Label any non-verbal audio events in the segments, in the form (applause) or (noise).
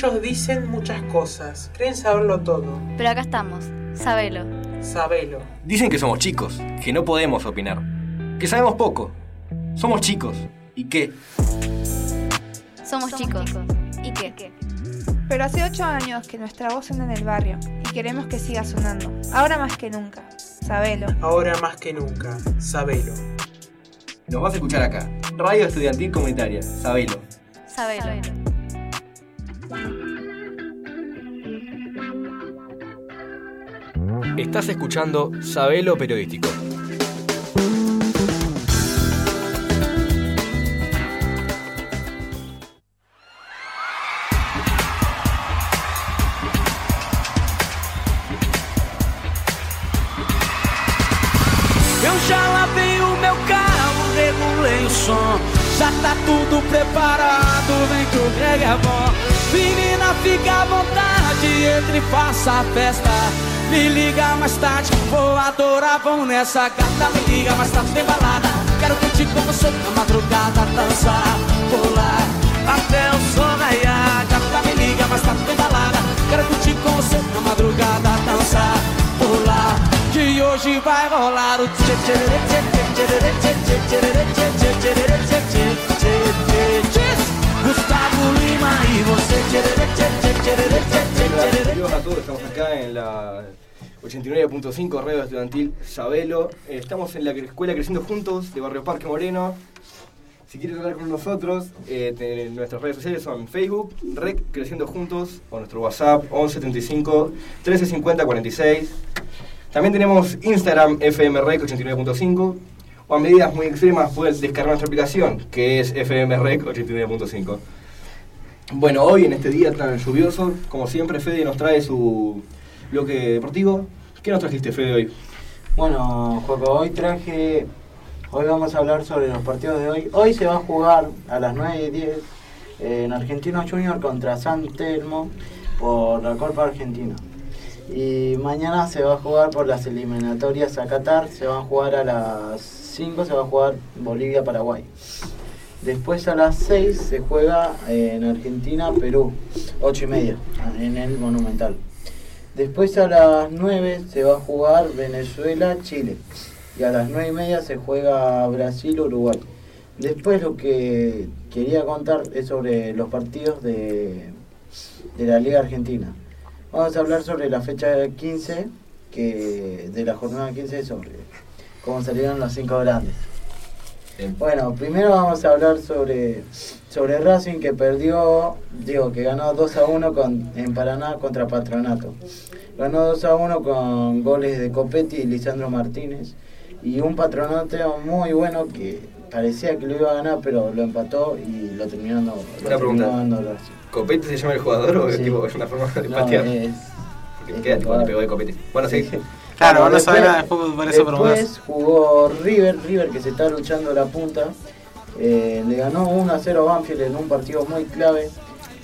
Muchos dicen muchas cosas, creen saberlo todo. Pero acá estamos, sabelo. Sabelo. Dicen que somos chicos, que no podemos opinar, que sabemos poco. Somos chicos. ¿Y qué? Somos, chicos. ¿Y qué? Pero hace ocho años que nuestra voz suena en el barrio y queremos que siga sonando. Ahora más que nunca. Sabelo. Ahora más que nunca, sabelo. Nos vas a escuchar acá. Radio Estudiantil Comunitaria. Sabelo. Sabelo. Estás escuchando Sabelo Periodístico. Eu já lavei o meu carro, regulei o som. Já tá tudo preparado, vem que o Greg é bom. Fica à vontade, entre e faça a festa. Me liga mais tarde, vou adorar, vamos nessa gata. Me liga mais tarde, tem balada. Quero curtir com você na madrugada, dançar, pular até o sol raiar. Gata, me liga mais tarde, tem balada. Quero curtir com você na madrugada, dançar, pular. Que hoje vai rolar o tchê tchê tchê tchê tchê tchê tchê tchê tchê tchê tchê tchê tchê tchê Gustavo Lima y você Saludos a todos, estamos acá en la 89.5 Radio Estudiantil Sabelo. Eh, Estamos en la Escuela Creciendo Juntos de Barrio Parque Moreno. Si quieres hablar con nosotros, eh, te- nuestras redes sociales son Facebook, Rec Creciendo Juntos, o nuestro WhatsApp 11 35 13 50 46. También tenemos Instagram FMREC 89.5. O a medidas muy extremas puedes descargar nuestra aplicación, que es FMREC 89.5. Bueno, hoy en este día tan lluvioso, como siempre, Fede nos trae su bloque deportivo. ¿Qué nos trajiste, Fede, hoy? Bueno, Joco, hoy traje. Hoy vamos a hablar sobre los partidos de hoy. Hoy se va a jugar a las 9 y 10 eh, en Argentino Junior contra San Telmo por la Copa Argentina. Y mañana se va a jugar por las eliminatorias a Qatar. Se van a jugar a las 5, se va a jugar Bolivia-Paraguay. Después a las 6 se juega eh, en Argentina, Perú, 8 y media, en el Monumental. Después a las 9 se va a jugar Venezuela, Chile. Y a las 9 y media se juega Brasil, Uruguay. Después lo que quería contar es sobre los partidos de, de la Liga Argentina. Vamos a hablar sobre la fecha 15, que, de la jornada 15, sobre cómo salieron los cinco grandes. Bueno, primero vamos a hablar sobre, sobre Racing que perdió, digo, que ganó 2 a 1 con, en Paraná contra Patronato. Ganó 2 a 1 con goles de Copetti y Lisandro Martínez. Y un Patronato muy bueno que parecía que lo iba a ganar, pero lo empató y lo terminó, lo Una pregunta. ¿Copete se llama el jugador o Sí. tipo, es una forma de No, patear? es- Porque es queda tipo, le pegó de copete. Bueno, sí. (laughs) Claro, no después- sabe nada de fútbol, por eso. Después jugó River, River que se está luchando la punta. Eh, le ganó 1 a 0 a Banfield en un partido muy clave.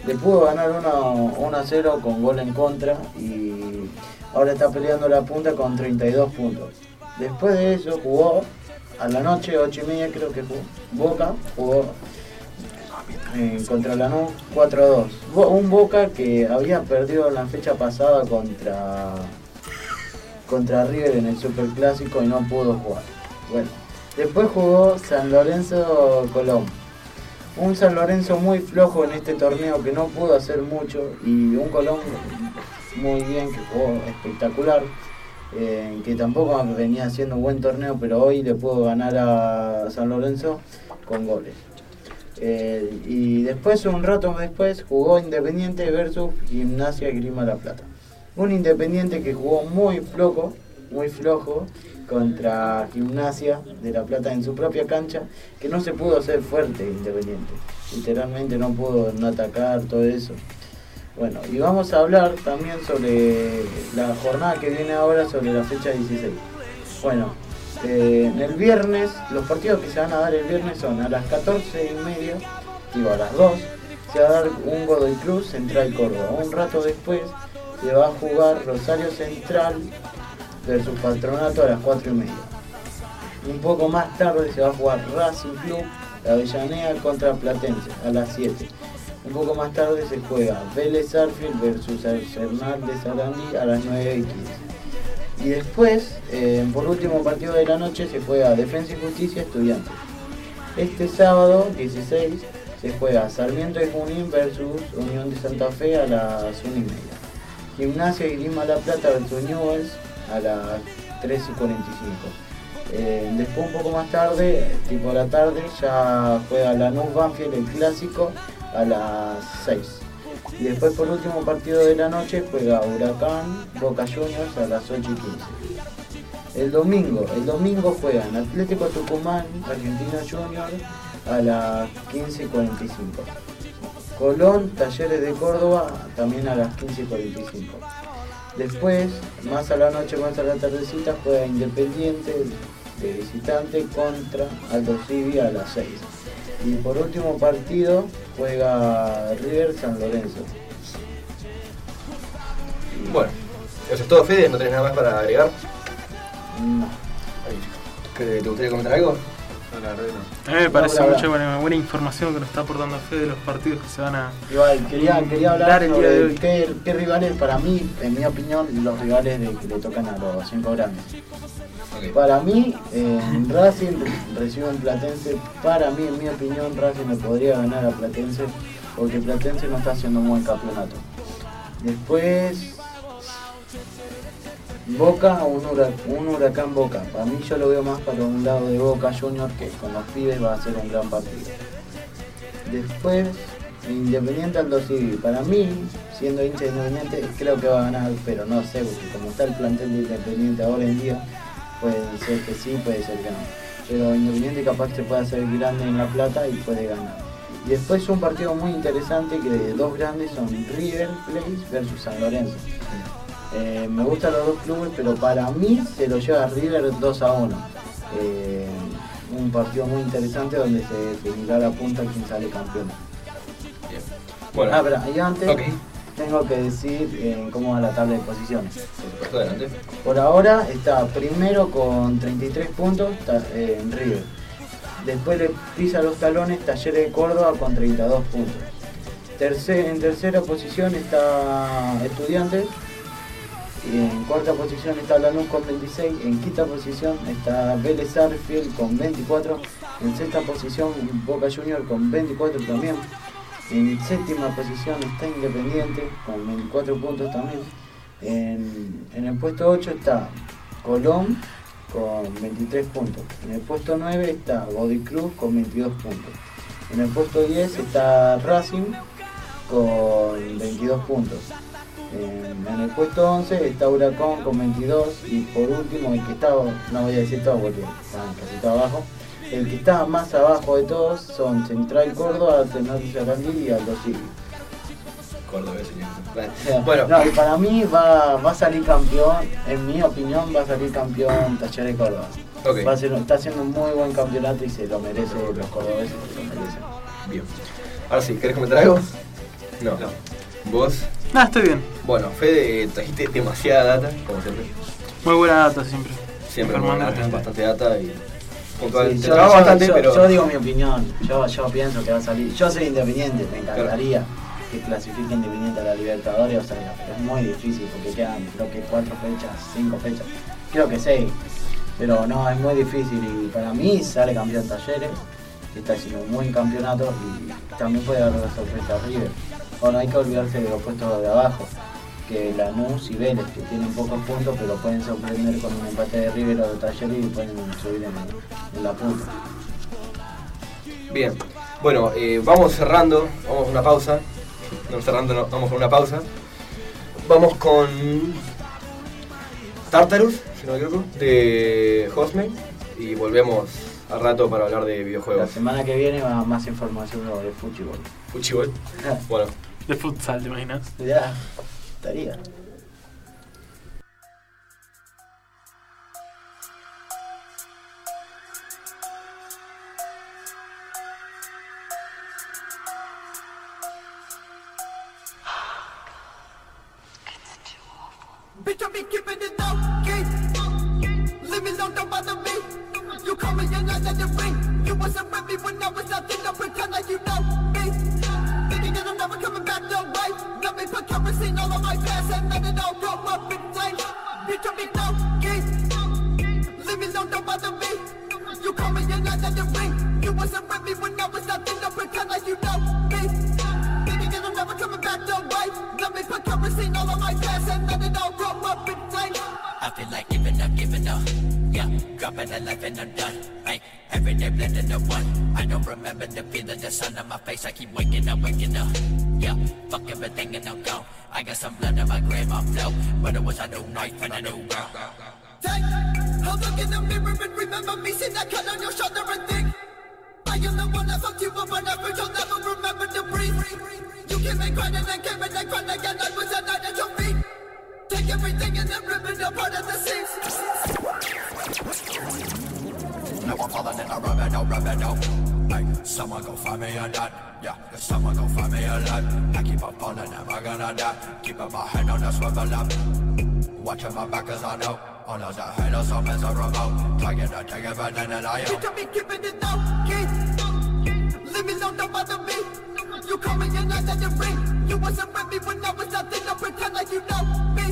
Le pudo ganar 1, 1 a 0 con gol en contra y ahora está peleando la punta con 32 puntos. Después de eso jugó a la noche, 8 y media creo que jugó. Boca jugó eh, contra Lanús 4 a 2. Bo- Un Boca que había perdido en la fecha pasada contra contra River en el Superclásico y no pudo jugar. Bueno, después jugó San Lorenzo Colón. Un San Lorenzo muy flojo en este torneo que no pudo hacer mucho y un Colón muy bien que jugó espectacular. eh, que tampoco venía haciendo un buen torneo, pero hoy le pudo ganar a San Lorenzo con goles. Eh, y después, un rato después, jugó Independiente versus Gimnasia Grima La Plata. Un Independiente que jugó muy flojo, muy flojo, contra Gimnasia de La Plata en su propia cancha, que no se pudo hacer fuerte Independiente. Literalmente no pudo no atacar, todo eso. Bueno, y vamos a hablar también sobre la jornada que viene ahora, sobre la fecha 16. Bueno, eh, en el viernes, los partidos que se van a dar el viernes son a las 14 y media, digo a las 2, se va a dar un Godoy Cruz Central Córdoba. Un rato después se va a jugar Rosario Central versus Patronato a las 4 y media. Un poco más tarde se va a jugar Racing Club de Avellaneda contra Platense a las 7. Un poco más tarde se juega Vélez Arfield versus de Sarandí a las 9 y 15. Y después, eh, por último partido de la noche, se juega Defensa y Justicia Estudiantes. Este sábado, 16, se juega Sarmiento de Junín versus Unión de Santa Fe a las 1 y media. Gimnasia y Lima La Plata versus Newells a las 3 y 45. Eh, después un poco más tarde, tipo de la tarde, ya juega Lanús Banfield el clásico a las 6. Y después por último partido de la noche juega Huracán Boca Juniors a las 8 y 15. El domingo, el domingo juegan Atlético Tucumán, Argentino Junior a las 15 y 45. Colón, Talleres de Córdoba también a las 15 y 45. Después, más a la noche, más a la tardecita, juega Independiente de visitante contra Aldo Civi a las 6. Y por último partido juega River San Lorenzo. Bueno, eso es todo, Fede. ¿No tenés nada más para agregar? No. ¿Que ¿Te gustaría comentar algo? No, la verdad que A mí me parece bla. mucha buena, buena información que nos está aportando Fede de los partidos que se van a. Igual, quería, quería hablar día de hoy. qué, qué rivales, para mí, en mi opinión, los rivales de, que le tocan a los cinco grandes. Para mí, en Racing recibe un Platense. Para mí, en mi opinión, Racing le podría ganar a Platense porque Platense no está haciendo un buen campeonato. Después, Boca, hura- un huracán Boca. Para mí, yo lo veo más para un lado de Boca Junior que con los pibes va a ser un gran partido. Después, Independiente Aldo Civi. Para mí, siendo hincha de Independiente, creo que va a ganar, pero no sé, porque como está el plantel de Independiente ahora en día, puede ser que sí, puede ser que no. Pero Independiente capaz que puede hacer grande en La Plata y puede ganar. Y después un partido muy interesante que de dos grandes son River Plate versus San Lorenzo. Eh, me gustan los dos clubes, pero para mí se lo lleva River 2 a 1. Eh, un partido muy interesante donde se definirá la punta quién sale campeón. Bien. Bueno, Ah, pero y antes tengo que decir eh, cómo va la tabla de posiciones. Por supuesto, adelante. Por ahora está primero con 33 puntos está, en River. Después le pisa los talones Talleres de Córdoba con 32 puntos. Tercer- en tercera posición está Estudiantes. En cuarta posición está Lanús con 26. En quinta posición está Vélez Arfield con 24. En sexta posición Boca Junior con 24 también. En séptima posición está Independiente con 24 puntos también. En, en el puesto 8 está Colón con 23 puntos. En el puesto 9 está Body Cruz con 22 puntos. En el puesto 10 está Racing con 22 puntos. En, en el puesto 11 está Huracán con 22 y por último el que está, no voy a decir todo porque están casi todo abajo, el que está más abajo de todos son Central Córdoba, Tenerife Sarandí y Aldo Civi. Córdoba, señor. Bueno, no, y para mí va, va a salir campeón, en mi opinión va a salir campeón Talleres de Córdoba. Va a ser, está haciendo un muy buen campeonato y se lo merece, los cordobeses se lo merecen. Bien. Ahora sí, ¿querés comentar algo? No. ¿Vos? Nada, estoy bien. Bueno, Fede, trajiste demasiada data, como siempre. Muy buena data siempre. Siempre bastante data y. Sí, yo, trabajo yo- bastante, yo- pero... yo digo mi opinión, yo, yo pienso que va a salir. Yo soy independiente, me encantaría que clasifique Independiente a la Libertadores, o sea, pero es muy difícil porque quedan creo que cuatro fechas, cinco fechas, creo que seis. Pero no, es muy difícil y para mí sale campeón Talleres, que está haciendo un buen campeonato y también puede dar la sorpresa a River. Ahora hay que olvidarse de los puestos de abajo, que Lanús y Vélez, que tienen pocos puntos, pero pueden sorprender con un empate de River o de Talleres y pueden subir en, en la punta. Bien. Bueno, eh, vamos cerrando, vamos a una pausa. No cerrando, no, vamos a una pausa. Vamos con Tartarus, si no me equivoco, de Hostmate. Y volvemos al rato para hablar de La videojuegos. semana que viene va más información sobre fútbol. Fuchibol. (laughs) Bueno, De futsal, ¿te imaginas? Ya, estaría. I feel like giving up, giving up. Yeah, dropping a life and I'm done. Hey, every day blending the one. I don't remember the feeling, the sun on my face. I keep waking up, waking up. Yeah, fuck everything and I'm gone. I got some blood on my I'm flow. But it was a new knife and a new girl. Take a look in the mirror and remember me. See that cut on your shoulder and think. I am the one that fucked you up and never you'll never remember to breathe. You came and cried and then came and then cried again. I was a night at your feet. Take everything and then rip it apart at the seams. Now I'm falling in a rubber, no rubber, no. Hey, someone go find me a nut. Yeah, if someone go find me a lot. I keep on falling, never gonna die. Keeping my head on the swivel up. Watching my back as I know. All of the haters are miserable. Trying to take it, but then I am. You told me keeping it low key. Leave me alone, don't bother me. You call me and I let it ring. You wasn't with me when I was nothing. Don't pretend like you know me.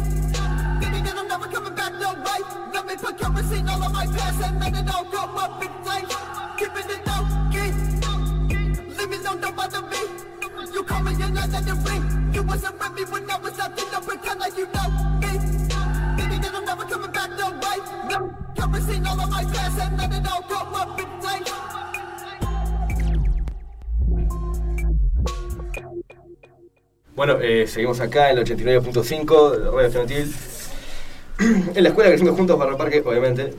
Baby, girl, I'm never coming back no way. Let me put kerosene all on my past and let it all go up in flames. Keeping it low key. Leave me alone, don't bother me. You call me and I let it ring. You wasn't with me when I was nothing. Don't pretend like you know me. Baby, girl, I'm never coming back no way. No kerosene all on my past and let it all go up in flames. Bueno, eh, seguimos acá en el 89.5 de Radio Estudiantil. (clears throat) en la escuela crecimos juntos el parque, obviamente.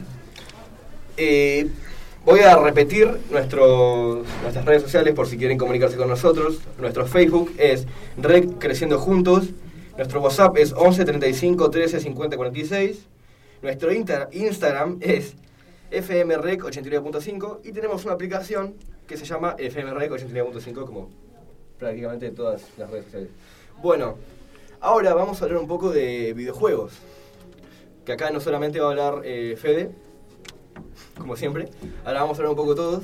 Eh, voy a repetir nuestro- nuestras redes sociales por si quieren comunicarse con nosotros. Nuestro Facebook es Rec Creciendo Juntos. Nuestro WhatsApp es 11 35 13 50 46. Nuestro Insta- Instagram es FMREC 89.5 y tenemos una aplicación que se llama FMREC 89.5 como prácticamente todas las redes sociales. Bueno, ahora vamos a hablar un poco de videojuegos. Que acá no solamente va a hablar eh, Fede, como siempre, ahora vamos a hablar un poco todos.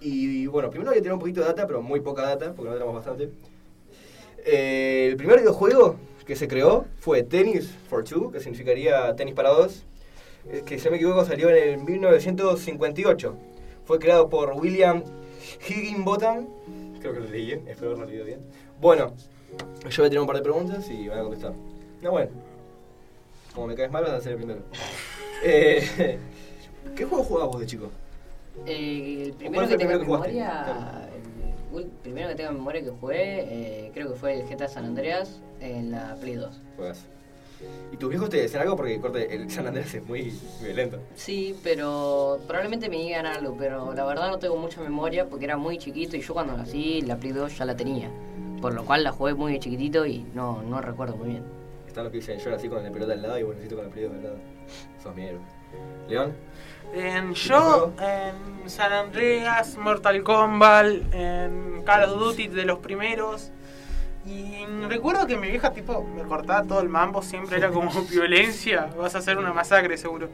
Y bueno, primero voy a tirar un poquito de data, pero muy poca data, porque no tenemos bastante. Eh, el primer videojuego que se creó fue Tennis for Two, que significaría tenis para dos, que si no me equivoco salió en el 1958. Fue creado por William Higginbotham, creo que lo leí espero haberlo leído bien. Bueno, yo voy a tener un par de preguntas y van a contestar. No, bueno, como me caes mal vas a ser el primero. Eh, (laughs) ¿Qué juego jugabas vos de chico? Eh, el ¿Cuál primero que el tengo en primero que memoria, jugaste? el primero que tengo en memoria que jugué, eh, creo que fue el GTA San Andreas en la Play 2. Juegas. ¿Y tus viejos te decían algo? Porque corte, el San Andrés es muy violento. Sí, pero probablemente me digan algo, pero la verdad no tengo mucha memoria porque era muy chiquito y yo cuando nací la Play 2 ya la tenía. Por lo cual la jugué muy de chiquitito y no, no recuerdo muy bien. Están los que dicen, yo nací con la pelota al lado y vos naciste con la pelota al lado. Sos mi héroe. ¿León? En yo, en San Andreas, Mortal Kombat, en Call of Duty de los primeros. Y recuerdo que mi vieja tipo me cortaba todo el mambo, siempre era como violencia, vas a hacer una masacre seguro.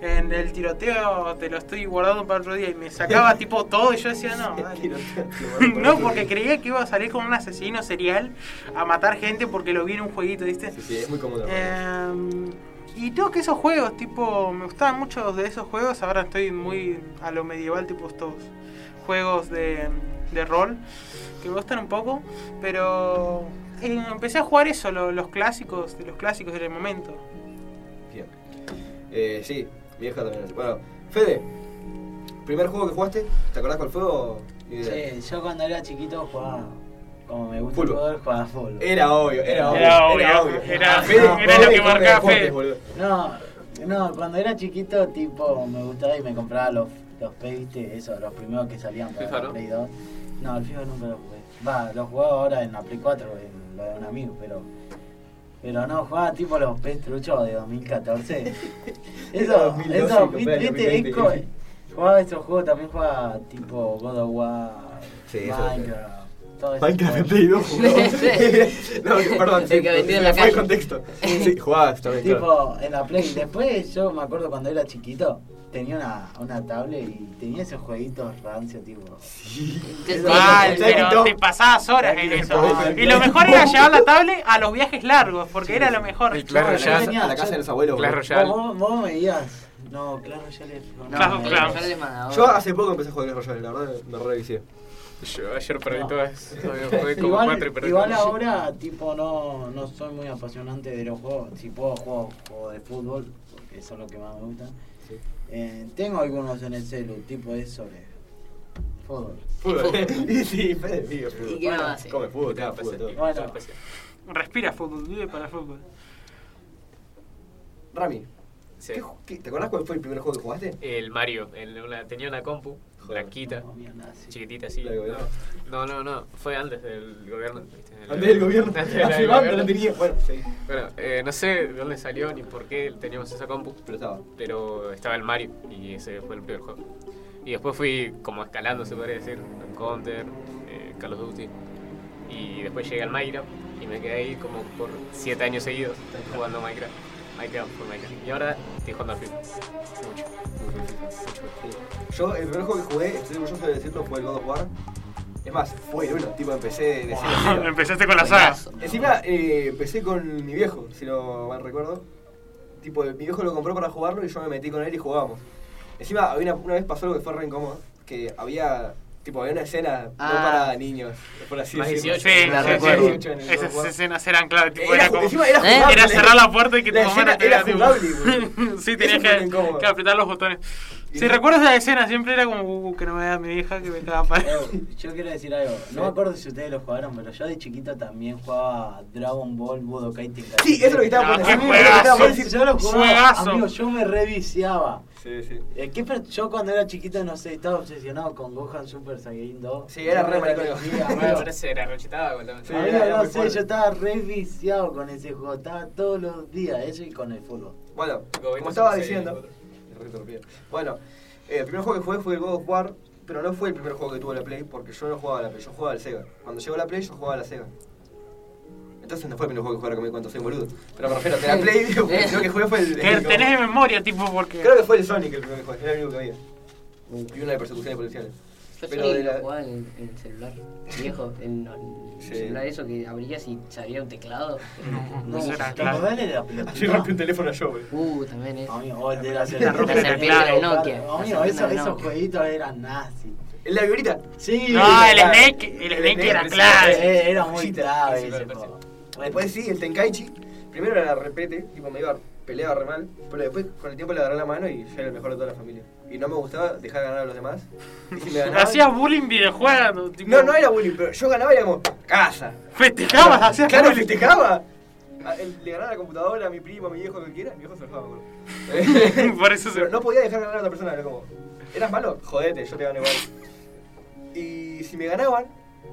En el tiroteo te lo estoy guardando para otro día y me sacaba (laughs) tipo todo y yo decía no, dale. (laughs) No, porque creía que iba a salir como un asesino serial a matar gente porque lo vi en un jueguito, ¿viste? Sí, sí, es muy cómodo. Eh, y tengo que esos juegos, tipo, me gustaban mucho de esos juegos, ahora estoy muy a lo medieval, tipo estos juegos de, de rol, que me gustan un poco, pero eh, empecé a jugar eso, lo- los clásicos, de los clásicos del momento. Bien. Eh, sí, vieja también. Bueno, Fede, ¿primer juego que jugaste? ¿Te acordás cuál fue o? Sí, yo cuando era chiquito jugaba, como me gusta Fútbol. el fútbol, jugaba fútbol. Era obvio, era obvio. Era obvio, era- Fede, era Fede lo que marcaba Fede. No, no, cuando era chiquito, tipo, me gustaba y me compraba los, los P, viste, eso, los primeros que salían para ¿no? Play 2. No, el FIFA nunca lo jugué. Va, lo jugaba ahora en la Play 4, en lo de un amigo, pero... Pero no, jugaba tipo los PES truchos de 2014. (laughs) Eso, 2012, eso, viste, 2020. es co- jugaba esos juegos, también jugaba tipo God of War, Sí. Minecraft, todo. Minecraft en Play 2 jugaba. (laughs) (laughs) no, perdón, El que en la calle. contexto. Sí, jugabas también, claro. Tipo, en la Play. Después yo me acuerdo cuando era chiquito, tenía una, una tablet y tenía esos jueguitos rancios, tipo. ¿Qué Eso- Mal, pero te pasabas horas en eso. tranquilo. Y lo mejor era (laughs) llevar la tablet a los viajes largos, porque era lo mejor. El Clash No, Royale. tenía- A la casa de los abuelos. Clash. Royale. Vos, vos me veías. No, claro, ya le. No, Claro, no, claro. Mandaba. Yo hace poco empecé a jugar Clash Royale, la verdad me revicié. Yo ayer perdí No. todas. Jugué como Igual, cuatro y perdí igual todas. ahora, tipo, no, no soy muy apasionante de los juegos. Si puedo, juego, juego de fútbol, porque eso es lo que más me gusta. Sí. Eh, tengo algunos en el celu, tipo es sobre fútbol. Fútbol. y (laughs) sí, vive fútbol. ¿Y qué más hace? Come fútbol, caga fútbol, todo. Bueno. Respira fútbol, vive para el fútbol. Rami, Sí. ¿qué ¿te acordás cuál fue el primer juego que jugaste? El Mario. en una- tenía una compu Joder. blanquita, No, sí. chiquitita así. De. No, no, no. Fue antes del gobierno. Antes del gobierno. Antes la Hace del banda gobierno. la tenía. Bueno, sí. Bueno, eh, no sé de dónde salió ni por qué teníamos esa compu, Pero estaba. pero estaba el Mario y ese fue el primer juego. Y después fui como escalando, se podría decir, en Counter, eh, Call of Duty. Y después llegué al Minecraft y me quedé ahí como por 7 años seguidos jugando Minecraft. Minecraft por Minecraft. Y ahora estoy jugando al FIFA. Mucho. Yo, el primer juego que jugué, estoy orgulloso de decirlo, fue el God of War. Es más, fue bueno, tipo, empecé de cero a cero. (laughs) Empezaste con la saga. Encima, eh, empecé con mi viejo, si no mal recuerdo. Tipo, mi viejo lo compró para jugarlo y yo me metí con él y jugábamos. Encima, había una, una vez pasó algo que fue re incómodo, que había, tipo, había una escena no Ah. para niños, por así decirlo. 18. Sí, La sí, recuerdo. sí. 18 en el God of Esas escenas eran clave, tipo, Era, era como... encima era jugable. Era cerrar la puerta y que tu mamá no te era jugable. (laughs) Sí, tenías que, que apretar los botones. Si recuerdo esa escena, siempre era como uh, que no me vea mi vieja, que me estaba para. Yo quiero decir algo, no me acuerdo si ustedes lo jugaron, pero yo de chiquito también jugaba Dragon Ball Budokai Tenkaichi. Sí, eso es lo que estaba Ah, por decir. juegazo. eso es lo que estaba por Sí, decir. yo lo jugaba, Juegazo. amigo, yo me reviciaba. Sí, sí. Eh, ¿qué yo cuando era chiquito, no sé, estaba obsesionado con Gohan Super Saiyan 2. Sí, era re me maricón. (laughs) Me parece era rechetado. Sí, no sé, fuerte. yo estaba re viciado con ese juego, estaba todos los días, eso y con el fútbol. Bueno, como estaba diciendo, Bueno, eh, el primer juego que jugué fue el God of War, pero no fue el primer juego que tuvo la Play, porque yo no jugaba a la Play, yo jugaba al Sega. Cuando llegó la Play, yo jugaba a la Sega. Entonces no fue el primer juego que jugué, que me cuento, soy boludo. Pero me refiero, de la Play, (laughs) lo que jugué fue el... Que el- tenés de memoria, tipo, porque. Creo que fue el Sonic el primero que jugué, era el único que había. Y una de persecuciones policiales. Yo Pero de la- jugaba en, en el celular viejo, en Sí. celular eso que abrías y salía un teclado. No, no No, será ¿te claro. de la pelotita? Así rompí un teléfono yo, boludo. Uh, también es. Amigo, o el de la serpiente de. Nokia. La Amigo, esos, jueguitos eran nazis. ¿El de la viborita? Sí, No, el. Snake, el Snake era clave. Era muy clave sí, ese. Después sí, el Tenkaichi. Primero era la repete, tipo me iba, peleaba re mal, pero después con el tiempo le agarré la mano y ya era el mejor de toda la familia. Y no me gustaba dejar ganar a los demás. Y si me (laughs) ganaban... Hacías bullying videojuegos. Tipo, No, no era bullying, pero yo ganaba y era como, casa. Festejabas, hacías Claro, bullying. festejaba. A- el- Le ganaba la computadora a mi primo, a mi viejo, que quiera, mi viejo se enojaba, boludo. (laughs) Por eso se. Pero no podía dejar ganar a otra persona, era como, ¿eras malo? Jodete, yo te gano igual. Y si me ganaban,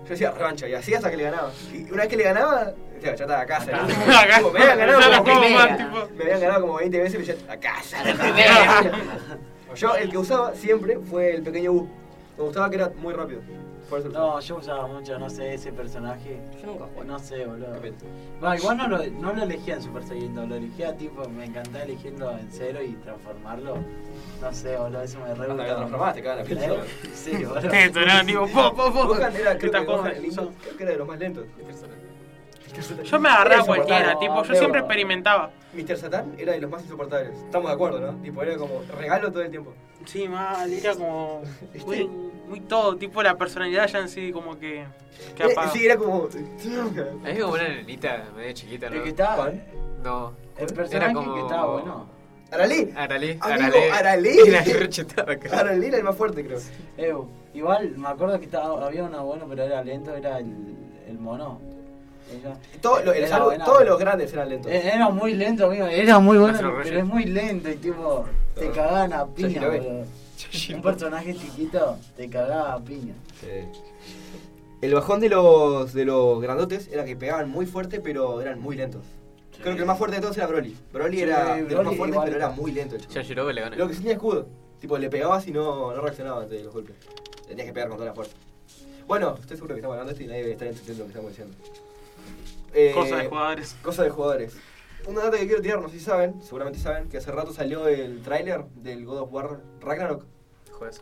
yo decía revancha, y así hasta que le ganaba. Y una vez que le ganaba, decía, ya estaba a casa. ¿no? (laughs) Acá. Tipo, me habían ganado Ya la como juego más, primera. tipo. Me habían ganado como 20 veces y ya a casa. primera. Yo el que usaba siempre fue el pequeño U. Me gustaba que era muy rápido. Por eso lo usaba. No, yo usaba mucho, no sé, ese personaje. Yo nunca jugué. No sé, boludo. Bueno, igual no lo, no lo elegía en Super Saiyan 2, lo elegía tipo, me encantaba elegirlo en cero y transformarlo. No sé, boludo, eso me re Hasta que lo gustaba. transformaste, cada la piel. ¿Eh? Sí, boludo. Esto era tipo, po, po, po. Gohan era, creo que, Gohan, el creo que era de los más lentos. Yo me agarré a Era cualquiera, tipo, yo siempre experimentaba. Mr. Satan era de los más insoportables. Estamos de acuerdo, ¿no? Tipo, era como regalo todo el tiempo. Sí, mal, era como (laughs) muy, muy todo, tipo la personalidad ya en sí como que, que Eh, sí, era como. Es como una nenita medio chiquita, ¿no? El que estaba, ¿Cuál? No. el Era personaje como- que estaba bueno. Aralí. Aralí. Aralí. (laughs) Era creo. Aralí era el más fuerte, creo. Igual me acuerdo que estaba, había uno bueno, pero era lento, era el, el mono. Todo, lo- era todos los grandes eran lentos. Eh, Era muy lento, amigo. Era muy bueno, pero Reyes. es muy lento y tipo, te cagaban a piña. Un personaje chiquito te cagaba a piña. El bajón de los, de los grandotes era que pegaban muy fuerte, pero eran muy lentos. Creo que el más fuerte de todos era Broly. Broly Sí, era de los más fuertes, pero era muy lento. Yajirobe le gana. Lo que sí tenía escudo. Tipo, le pegabas y no, no reaccionaba ante los golpes. Tenías que pegar con toda la fuerza. Bueno, estoy seguro que estamos hablando de esto y nadie debe estar entendiendo lo que estamos diciendo. Eh, Cosas de jugadores. Cosas de jugadores. Una data que quiero tirar, no sé si saben, seguramente saben, que hace rato salió el tráiler del God of War Ragnarok. Juegazo.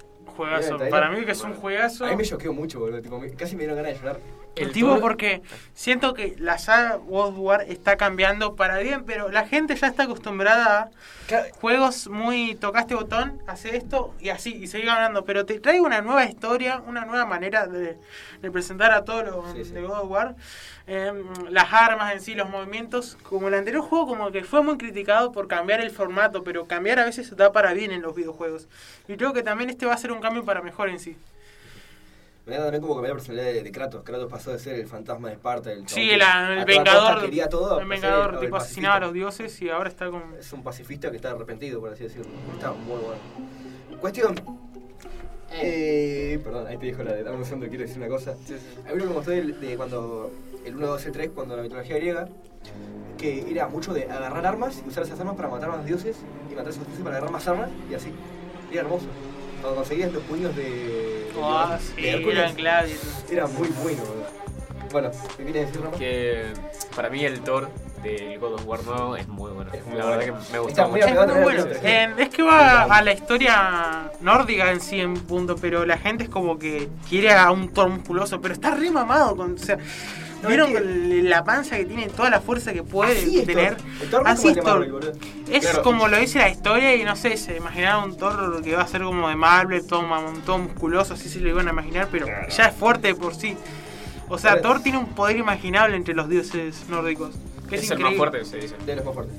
¿Vieron el Para mí que es un juegazo. A mí me choqueó mucho, boludo. Tipo, casi me dieron ganas de llorar. El tipo porque siento que la saga of War está cambiando para bien, pero la gente ya está acostumbrada a juegos muy tocaste botón, hace esto y así, y sigue hablando. Pero te trae una nueva historia, una nueva manera de, de presentar a todo lo Sí, sí. de God of War. Eh, las armas en sí, los movimientos. Como el anterior juego, como que fue muy criticado por cambiar el formato, pero cambiar a veces da para bien en los videojuegos. Y creo que también este va a ser un cambio para mejor en sí. Me da también como cambiar la personalidad de, de Kratos. Kratos pasó de ser el fantasma de Esparta, el, Sí, que el, el vengador, costa quería todo, el vengador tipo asesinaba a los dioses y ahora está con... Es un pacifista que está arrepentido, por así decirlo. Está muy bueno. Cuestión. Eh, perdón, ahí te dejo la de dame un segundo, quiero decir una cosa. A mí lo que me gustó de, de cuando el 1, 2, 3, cuando la mitología griega, que era mucho de agarrar armas y usar esas armas para matar a los dioses y matar a esos dioses para agarrar más armas y así. Era hermoso. Cuando conseguías los puños de, de, Ah, de sí, Hércules, eran Gladius. era muy bueno. boludo. Bueno, ¿qué quieres decir, Ramón? Que para mí el Thor del God of War nuevo es muy bueno. Es muy la bueno. verdad que me muy mucho. Es muy bueno. Eh, es que va a la historia nórdica en sí en punto, pero la gente es como que quiere a un Thor musculoso, pero está re mamado. Con, o sea, No, ¿Vieron es que- el- la panza que tiene, toda la fuerza que puede Así es tener? Thor Así como es Marvel, Thor. Es Claro. como lo dice la historia y no sé, se imaginaron un Thor que va a ser como de Marvel, todo, musculoso, así se lo iban a imaginar, pero ya es fuerte de por sí. O sea. Thor tiene un poder imaginable entre los dioses nórdicos. Que es, Es el más fuerte, se dice. De los más fuertes.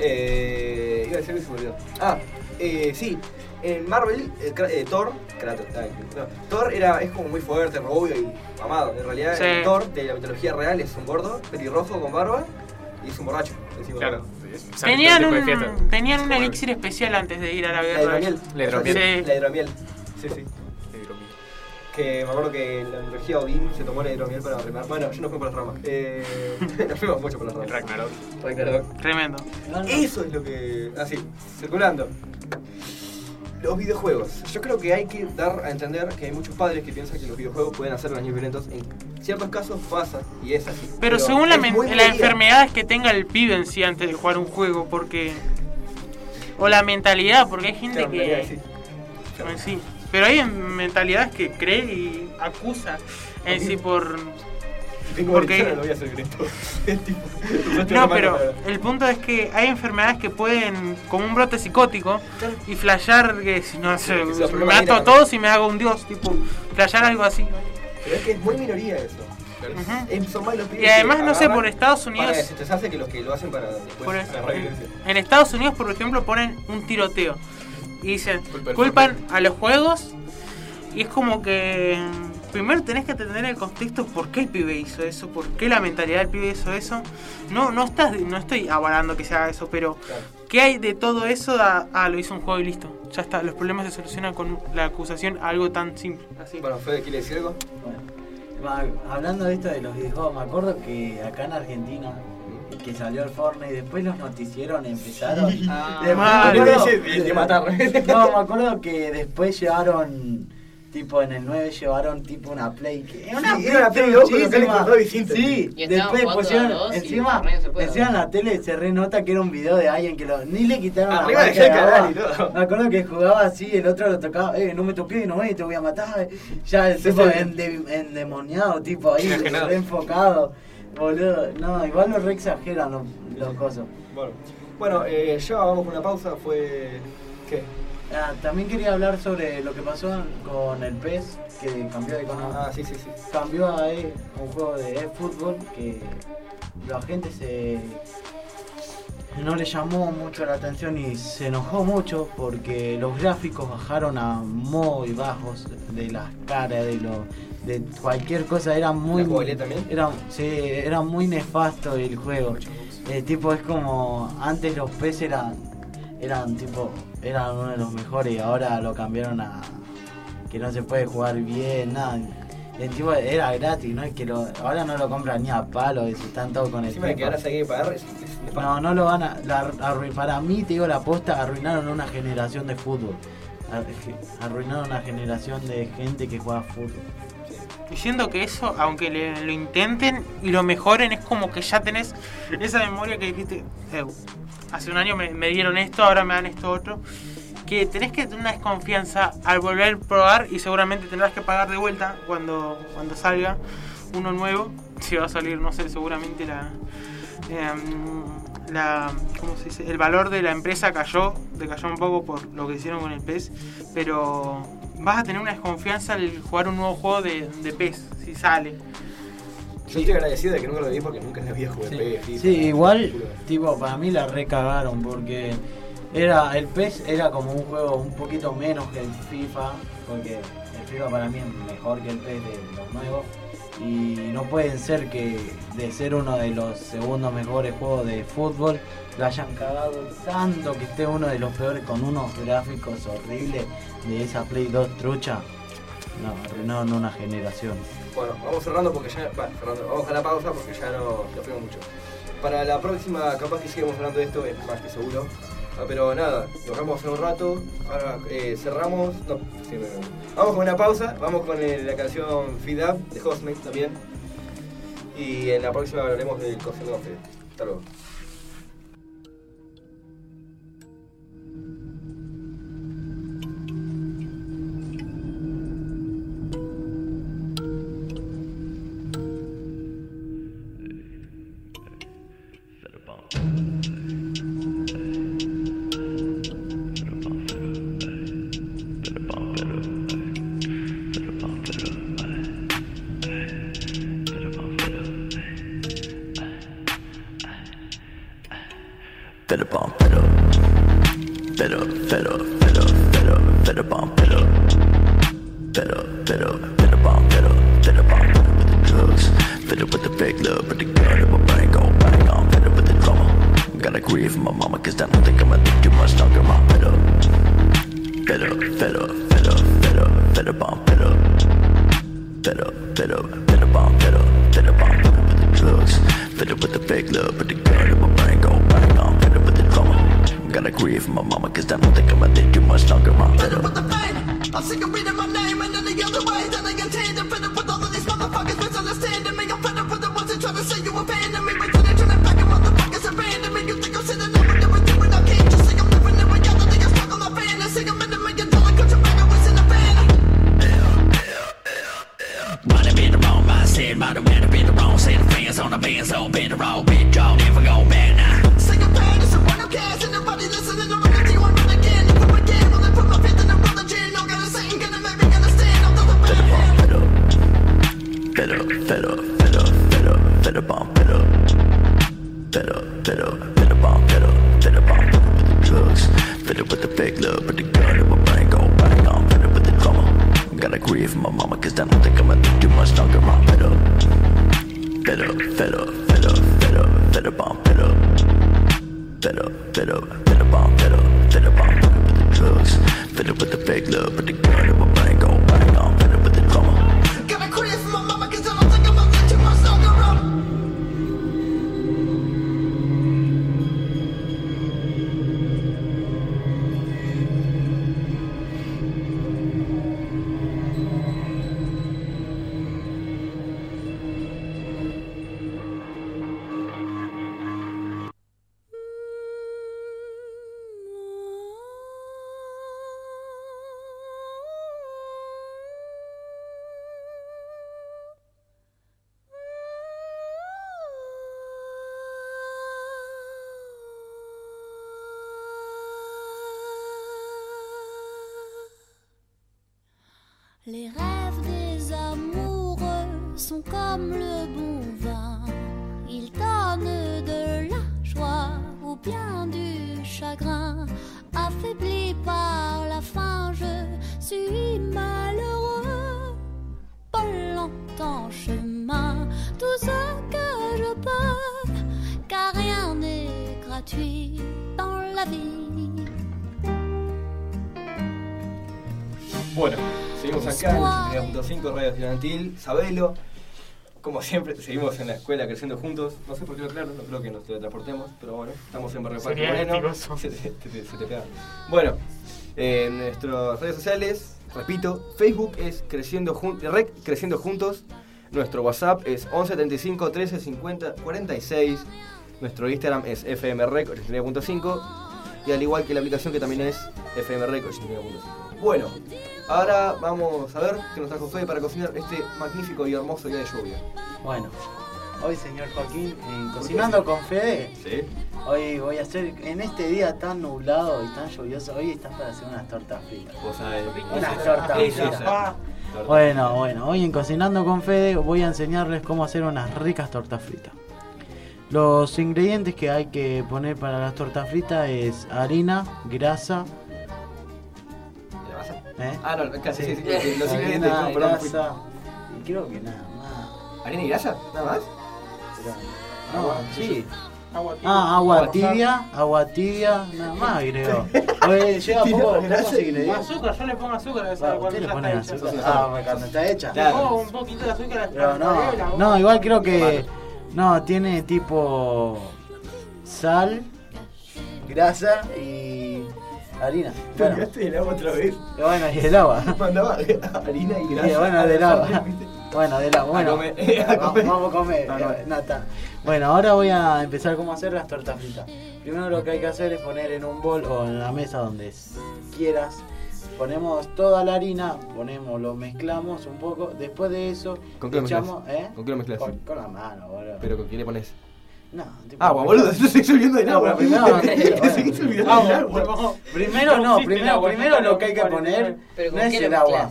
Eh, iba a decir que se me olvidó. Ah, eh, sí. En Marvel, eh, eh, Thor, Kratos, no, Thor era, es como muy fuerte, rubio y amado. En realidad, Sí. el Thor de la mitología real es un gordo, pelirrojo con barba y es un borracho. encima. Claro. Tenían un, tenían un el- elixir especial antes de ir a la La guerra. hidromiel. La hidromiel. Sí. La hidromiel. Sí, sí. hidromiel. Que me acuerdo que en la mitología Odín se tomó la hidromiel para remar. Bueno, yo no fui por las ramas. Eh, (laughs) nos fuimos mucho por las ramas. Ragnarok. Ragnarok. Tremendo. Eso es lo que. Así, circulando. Los videojuegos. Yo creo que hay que dar a entender que hay muchos padres que piensan que los videojuegos pueden hacer daños violentos. En ciertos casos pasa y es así. Pero, según la es las medida. enfermedades que tenga el pibe en sí antes de jugar un juego, porque. O la mentalidad, porque hay gente Claro, que. sí. sí. Pero hay mentalidades que cree y acusa en sí por. Tengo porque- no voy a hacer Cristo. (laughs) Es tipo, usaste No, la pero el punto es que hay enfermedades que pueden, como un brote psicótico, y flashear que si no sé, me mato a todos y me hago un dios, tipo, flashear algo así. Pero es que es muy minoría eso. Son Y además, no sé, por Estados Unidos- Para desestresarse que los que lo hacen para después Por agarrar en, Estados Unidos, por ejemplo, ponen un tiroteo. Y dicen, culpan a los juegos y es como que primero tenés que entender el contexto por qué el pibe hizo eso, por qué la mentalidad del pibe hizo eso. No, no estás, no estoy avalando que se haga eso, pero Claro. ¿qué hay de todo eso? a, ah, lo hizo un juego y listo. Ya está, los problemas se solucionan con la acusación, algo tan simple. Así. Bueno, Fede, ¿quiere decir algo? Bueno, hablando de esto de los videojuegos, me acuerdo que acá en Argentina, que salió el Fortnite y después los noticieros empezaron. (laughs) Ah, Después mal. me acuerdo- De- de- de matar. No, me acuerdo que después llevaron. Tipo en el 9 llevaron tipo una Play que Sí, era una Play pero con todo distinto. Sí, Y después pusieron encima, encima en la tele se re nota que era un video de alguien que lo ni le quitaron Arriba la todo. Me acuerdo que jugaba así, el otro lo tocaba, eh, no me toqué, no me te voy a matar. Ya el Sí, tipo sí. ende- endemoniado, tipo ahí, Enajenado. re enfocado. Boludo, no, igual lo re exageran los, los cosos. Bueno, bueno eh, ya vamos con una pausa. Fue. ¿Qué? Ah, también quería hablar sobre lo que pasó con el PES, que cambió de economía. Ah, sí, sí, sí. cambió a e- un juego de eFootball que la gente se no le llamó mucho la atención y se enojó mucho porque los gráficos bajaron a muy bajos de las caras de lo de cualquier cosa era muy ¿La jugabilidad también? era sí, era muy nefasto el juego Eh, tipo es como antes los PES eran eran tipo eran uno de los mejores y ahora lo cambiaron a que no se puede jugar bien nada el tipo era gratis no es que lo ahora no lo compran ni a palo están todos con el Encima que FIFA. ahora se hay que pagar. Es, es nefasto. no no lo van a la- arrui- para mí te digo la posta arruinaron una generación de fútbol Ar- arruinaron una generación de gente que juega fútbol Y siento que eso, aunque le- lo intenten y lo mejoren, es como que ya tenés esa memoria que dijiste, "Eh, hace un año me, dieron esto, ahora me dan esto otro. Que tenés que tener una desconfianza al volver a probar y seguramente tendrás que pagar de vuelta cuando, cuando salga uno nuevo. (laughs) Si va a salir, no sé, seguramente la, em, la ¿cómo se dice? el valor de la empresa cayó, decayó un poco por lo que hicieron con el PES, pero vas a tener una desconfianza al jugar un nuevo juego de, de PES, si sale. Yo estoy agradecido de que nunca lo vi porque nunca en la vida jugué PES, FIFA. Sí, igual, tipo, para mí la recagaron porque era el PES era como un juego un poquito menos que el FIFA, porque el FIFA para mí es mejor que el PES de los nuevos. Y no pueden ser que de ser uno de los segundos mejores juegos de fútbol lo hayan cagado tanto que esté uno de los peores con unos gráficos horribles de esa Play 2 trucha. No, arruinaron una generación. Bueno, vamos cerrando porque ya. Bueno, cerrando. Vamos a la pausa porque ya no ya fuimos mucho. Para la próxima, capaz que sigamos hablando de esto, es más que seguro. Ah, pero nada, nos vemos en un rato. Ahora eh, cerramos. No, sí, me- vamos con una pausa. Vamos con la canción Feed Up de Hostmate también. Y en la próxima hablaremos del Fede. Hasta luego. agree my mama, cause I don't think I'ma do much longer. I'm fed up, fed up, fed up, fed up, fed up, fed up, I'm fed up. Fed up, fed up, fed up, I'm fed up, fed up, I'm fed up with the drugs, fed up with the fake love, with the gun in my brain. Estudiantil, Sabelo. Como (laughs) siempre, seguimos en la escuela creciendo juntos. No sé por qué lo claro, no creo que nos teletransportemos, pero bueno, estamos en Barrio Parque Moreno. (laughs) Se te, se pega. Bueno, en nuestras redes sociales, Repito, Facebook es Creciendo, Jun- Rec Creciendo Juntos. Nuestro WhatsApp es 11 75 13 50 46. Nuestro Instagram es FMREC 89.5. Y al igual que la aplicación que también es FMREC 89.5. Bueno, ahora vamos a ver qué nos trajo Fede para cocinar este magnífico y hermoso día de lluvia. Bueno, hoy señor Joaquín, en Cocinando con Fede, Sí. hoy voy a hacer, en este día tan nublado y tan lluvioso, hoy estás para hacer unas tortas fritas. Vos sabés. Unas tortas fritas. Bueno, bueno, hoy en Cocinando con Fede voy a enseñarles cómo hacer unas ricas tortas fritas. Los ingredientes que hay que poner para las tortas fritas es harina, grasa, ¿La vas a- ¿eh? Ah, no, casi sí, sí, Sí. sí, Los ingredientes, harina, no, grasa, y creo que nada más. ¿Harina y grasa? ¿Nada más? Pero- no, sí. Agua tibia. Ah, agua tibia, agua tibia, nada más creo. Oye, (laughs) lleva Tira poco, grasa pocos ingredientes. Azúcar, yo le pongo azúcar a esa Ah, usted le ya pone está hecha. azúcar. Ah, cuando está hecha. Claro. Le pongo un poquito de azúcar Pero no, no, igual creo que no, tiene tipo sal, grasa y harina. Bueno, ¿Cambiaste el agua otra vez? y bueno, y el agua. (laughs) Mandaba harina y grasa. bueno, del agua. Bueno, del agua. Bueno, a vamos, comer. vamos a comer. No, no. eh, nata. Bueno, ahora voy a empezar cómo hacer las tortas fritas. Primero lo que hay que hacer es poner en un bol o en la mesa donde quieras. Ponemos toda la harina, ponemos, lo mezclamos un poco. Después de eso, ¿Con qué lo echamos, mezclas? ¿eh? ¿Con qué lo mezclas? Con, con la mano, boludo. ¿Pero con quién le pones? No, tipo, Agua, boludo, te olvidando agua. primero- seguís olvidando del agua. Primero no, primero, primero lo que hay que poner no ¿con es el agua.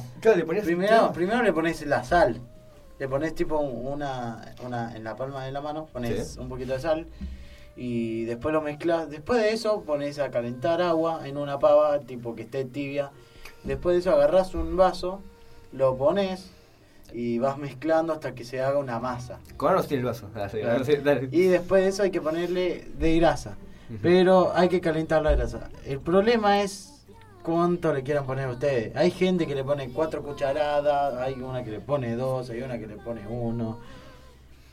Primero, primero le pones la sal. Le pones tipo una, una en la palma de la mano, pones Sí. un poquito de sal y después lo mezclas. Después de eso pones a calentar agua en una pava tipo que esté tibia. Después de eso agarras un vaso, lo pones y vas mezclando hasta que se haga una masa. Con ahora tiene el vaso. Ah, sí, Claro. sí, dale. Y después de eso hay que ponerle de grasa. Pero hay que calentar la grasa. El problema es cuánto le quieran poner ustedes. Hay gente que le pone cuatro cucharadas, hay una que le pone dos, hay una que le pone uno.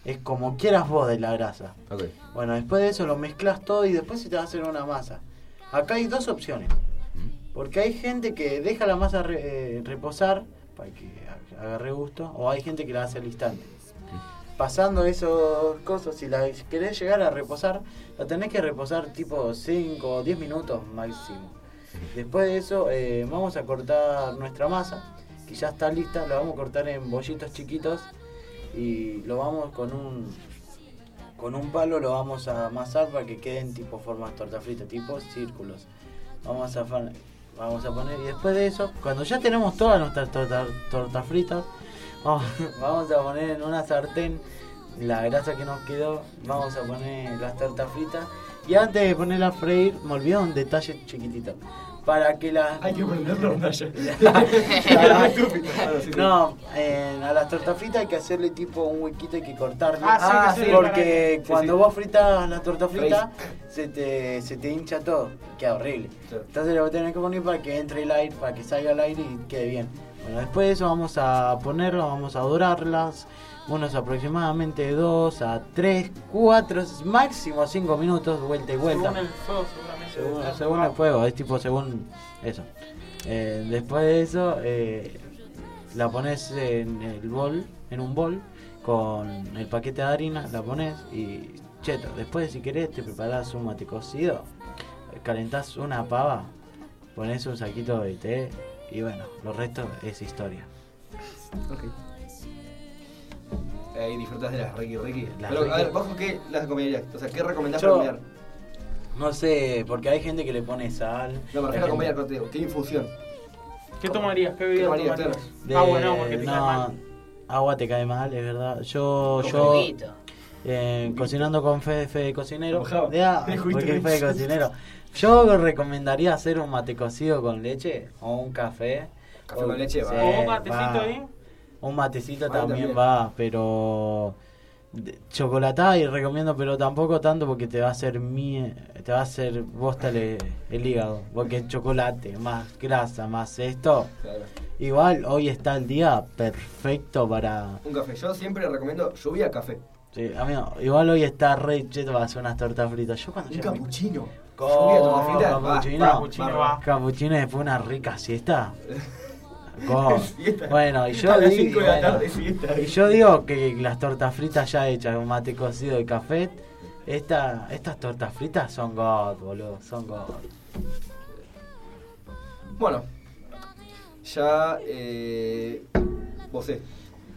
Es como quieras vos de la grasa. Ok. Bueno, después de eso lo mezclas todo y después se te va a hacer una masa. Acá hay dos opciones. Porque hay gente que deja la masa re- eh, reposar para que ag- agarre gusto, o hay gente que la hace al instante. Pasando esas cosas, si la querés llegar a reposar, la tenés que reposar tipo 5 o 10 minutos máximo. Después de eso, eh, vamos a cortar nuestra masa, que ya está lista, la vamos a cortar en bollitos chiquitos y lo vamos con un con un palo lo vamos a amasar para que queden tipo formas torta frita, tipo círculos. Vamos a vamos a poner y después de eso, cuando ya tenemos todas nuestras tortas tortas fritas, vamos, (laughs) vamos a poner en una sartén la grasa que nos quedó, vamos a poner las tortas fritas y antes de ponerla a freír, me olvidé un detalle chiquitito. Para que las Hay que sí, sí. no, en- a las tortas fritas hay que hacerle tipo un huequito, hay que cortarle. Ah, sí, que hacerle porque Sí, cuando sí. vos fritas la torta frita, se te, se te hincha todo, queda horrible. Entonces lo tenés que poner para que entre el aire, para que salga el aire y quede bien. Bueno, después de eso vamos a ponerlo, vamos a dorarlas, unos aproximadamente 2 a 3, 4, máximo 5 minutos, vuelta y vuelta. Según el fuego, seguramente. Según, según el fuego, es tipo según eso. Eh, después de eso, eh, la pones en el bol, en un bol, con el paquete de harina, la pones y cheto. Después, si querés, te preparás un mate cocido, eh, calentás una pava, pones un saquito de té y bueno, lo resto es historia. Ok. Ahí disfrutas de las Reiki Reiki. Las Pero, a ver. ¿vos con qué las comerías? O sea, ¿qué recomendás Yo- para comer? No sé, porque hay gente que le pone sal. No, me hay refiero a gente- comer contigo. ¿Qué infusión? ¿Qué tomarías? ¿Qué bebida tomarías, tomarías? claro? de- Agua no, porque te cae no, mal. Agua te cae mal, es verdad. Yo, Con yo eh, cocinando con Fede, Fede Cocinero. Ya, porque Fede. Cocinero. Yo recomendaría hacer un mate cocido con leche o un café. Café O- con leche, va. sí, ¿O un matecito va. ahí? Un matecito Vale, también, también. va, pero chocolatada y recomiendo, pero tampoco tanto porque te va a hacer mie, te va a hacer bosta el, el hígado, porque el chocolate, más grasa, más esto, Claro. igual hoy está el día perfecto para, Un café. Yo siempre recomiendo lluvia café. sí, amigo, igual hoy está re cheto para hacer unas tortas fritas. Yo cuando Un capuchino. Con Lluvia, torta frita, va, capuchino. va, Capuchino va. va. Capuchino y después una rica siesta. (laughs) Bueno, y yo, A las di- cinco de la bueno, tarde, siesta. y yo digo que las tortas fritas ya hechas con mate cocido y café, esta, estas tortas fritas son God, boludo, son God. Bueno, ya. Eh, vos eh.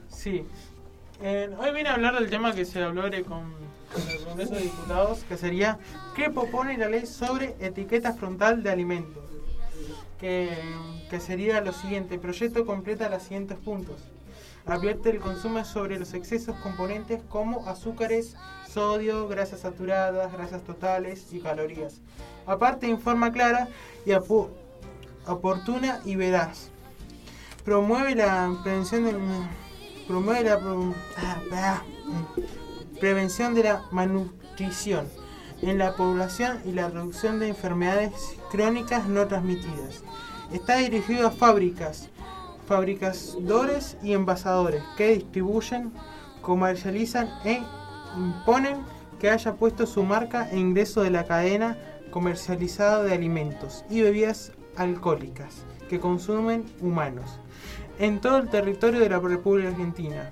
Sí. Eh, hoy vine a hablar del tema que se habló con, con el Congreso de Diputados, que sería ¿qué propone la ley sobre etiqueta frontal de alimentos? Que, que sería lo siguiente, el proyecto completa los siguientes puntos. Advierte el consumo sobre los excesos componentes como azúcares, sodio, grasas saturadas, grasas totales y calorías. Aparte informa clara y oportuna y veraz. Promueve la prevención de promueve la ah, prevención de la malnutrición en la población y la reducción de enfermedades crónicas no transmitidas. Está dirigido a fábricas, fabricadores y envasadores que distribuyen, comercializan e imponen que haya puesto su marca e ingreso de la cadena comercializada de alimentos y bebidas alcohólicas que consumen humanos en todo el territorio de la República Argentina.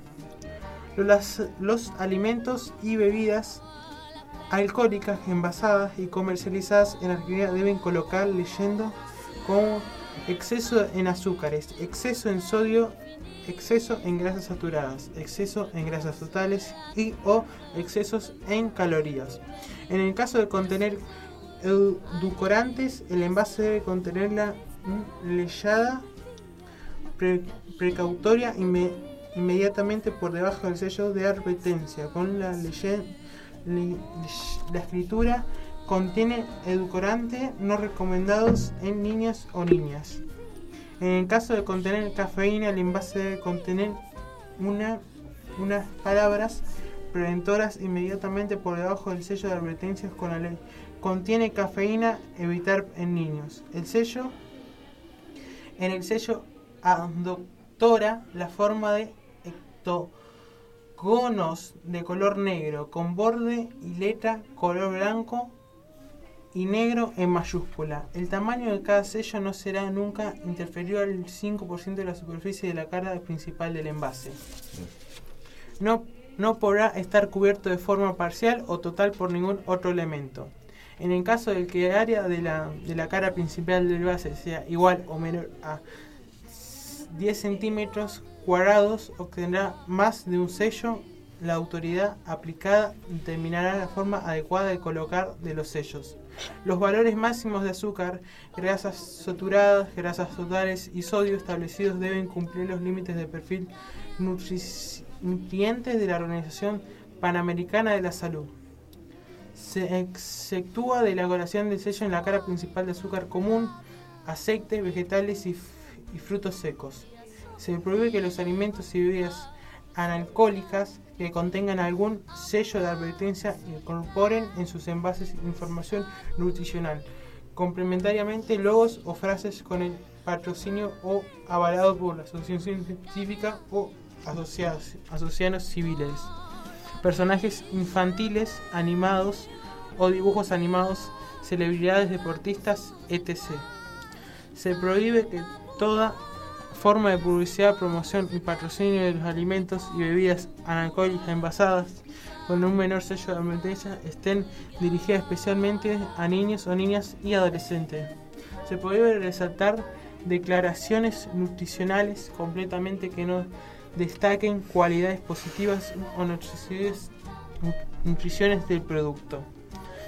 Los, alimentos y bebidas alcohólicas envasadas y comercializadas en Argentina deben colocar leyendo como exceso en azúcares, exceso en sodio, exceso en grasas saturadas, exceso en grasas totales y o excesos en calorías. En el caso de contener edulcorantes, el envase debe contener la leyada pre- precautoria inme- inmediatamente por debajo del sello de advertencia con la la escritura contiene edulcorante no recomendados en niños o niñas. En el caso de contener cafeína, el envase debe contener una, unas palabras preventoras inmediatamente por debajo del sello de advertencias con la ley. Contiene cafeína, evitar en niños. El sello, en el sello adoptora la forma de hectógonos de color negro con borde y letra color blanco y negro en mayúscula. El tamaño de cada sello no será nunca inferior al 5% de la superficie de la cara principal del envase. No, no podrá estar cubierto de forma parcial o total por ningún otro elemento. En el caso del que el área de la, de la cara principal del envase sea igual o menor a 10 centímetros cuadrados obtendrá más de un sello. La autoridad aplicada determinará la forma adecuada de colocar de los sellos. Los valores máximos de azúcar, grasas saturadas, grasas totales y sodio establecidos deben cumplir los límites de perfil nutri- nutrientes de la Organización Panamericana de la Salud. Se exceptúa de la colación del sello en la cara principal de azúcar común, aceite, vegetales y frutos secos. Se prohíbe que los alimentos y bebidas analcohólicas que contengan algún sello de advertencia incorporen en sus envases información nutricional. Complementariamente, logos o frases con el patrocinio o avalado por la asociación científica o asociados- asociados civiles. Personajes infantiles, animados o dibujos animados, celebridades deportistas, etc. Se prohíbe que toda forma de publicidad, promoción y patrocinio de los alimentos y bebidas analcohólicas envasadas con un menor sello de advertencia estén dirigidas especialmente a niños o niñas y adolescentes. Se prohíbe resaltar declaraciones nutricionales completamente que no destaquen cualidades positivas o nutriciones, del producto.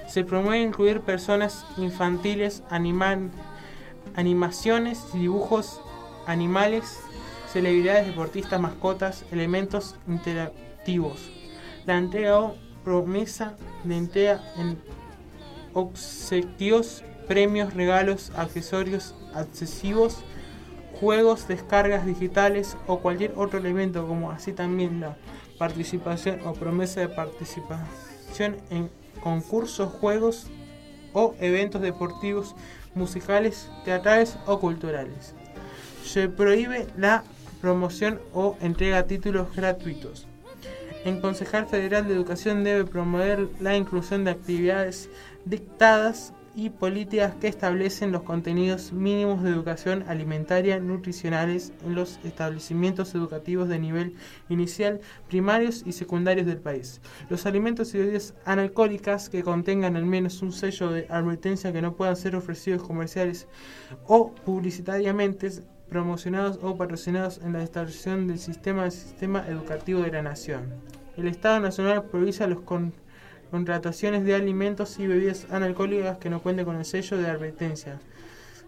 Se promueve incluir personas infantiles, animal, animaciones dibujos animales, celebridades, deportistas, mascotas, elementos interactivos. La entrega o promesa de entrega en obsequios, premios, regalos, accesorios accesivos, juegos, descargas digitales o cualquier otro elemento como así también la participación o promesa de participación en concursos, juegos o eventos deportivos, musicales, teatrales o culturales. Se prohíbe la promoción o entrega de títulos gratuitos. El Concejal Federal de Educación debe promover la inclusión de actividades dictadas y políticas que establecen los contenidos mínimos de educación alimentaria nutricionales en los establecimientos educativos de nivel inicial, primarios y secundarios del país. Los alimentos y bebidas analcohólicas que contengan al menos un sello de advertencia que no puedan ser ofrecidos comerciales o publicitariamente promocionados o patrocinados en la establecición del sistema del sistema educativo de la nación. El Estado Nacional prioriza los con- contrataciones de alimentos y bebidas analcohólicas que no cuenten con el sello de advertencia.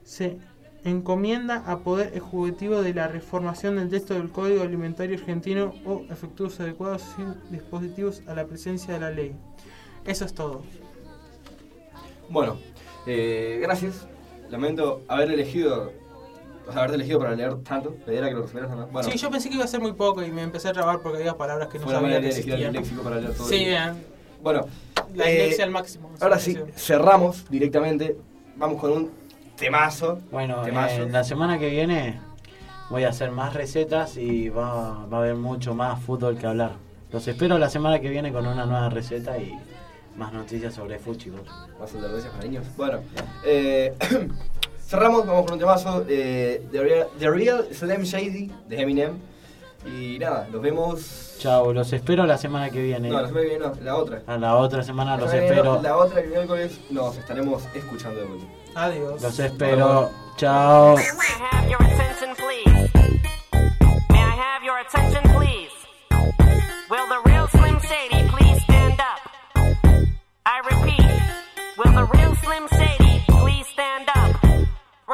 Se encomienda a Poder Ejecutivo de la reformación del texto del Código Alimentario Argentino o efectuos adecuados y dispositivos a la presencia de la ley. Eso es todo. Bueno, eh, gracias. Lamento haber elegido, haberte elegido para leer tanto. Me diera que lo resuelieras nada más. Bueno, sí, yo pensé que iba a ser muy poco y me empecé a trabar porque había palabras que no fue sabía que de elegir el existían. léxico para leer todo. Sí, bien. Bueno, La eh, al máximo. Ahora sí, cerramos directamente. Vamos con un temazo. Bueno, temazo. eh, la semana que viene voy a hacer más recetas y va, va a haber mucho más fútbol que hablar. Los espero la semana que viene con una nueva receta y más noticias sobre fútbol. Más advertencias para niños. Bueno, eh, (clears throat) cerramos, vamos con un temazo. eh, The, Real, The Real Slim Shady de Eminem. Y nada, nos vemos. Chao, los espero la semana que viene. No, la semana que viene no, la otra. A la otra semana La los semana no, espero. La otra, el miércoles, nos estaremos escuchando de vuelta. Adiós. Los espero. Chao. May I have your attention, please? May I have your attention, please? Will the real Slim Shady please stand up? I repeat, will the real Slim Shady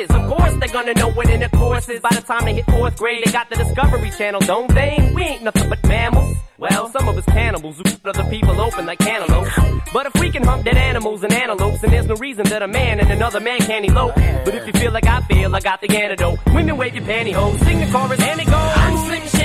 is. Of course, they're gonna know what intercourse is by the time they hit fourth grade. They got the Discovery Channel, don't they? We ain't nothing but mammals. Well, some of us cannibals who put other people open like cantaloupes. But if we can hump dead animals and antelopes, then there's no reason that a man and another man can't elope. But if you feel like I feel, I got the antidote. Women wave your pantyhose, sing the chorus, and it goes. I'm Slim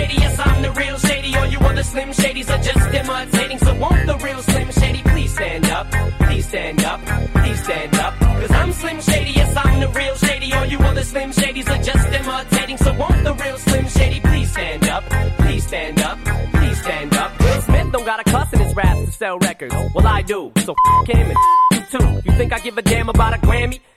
real Shady. All you other Slim Shadys are just imitating. So won't the real Slim Shady please stand up? Please stand up, please stand up. Cause I'm Slim Shady, yes, I'm the real Shady. All you other Slim Shadys are just imitating. So won't the real Slim Shady please stand up? Please stand up, please stand up. Will Smith don't got a cuss in his raps to sell records. Well, I do. So f him and f you too. You think I give a damn about a Grammy?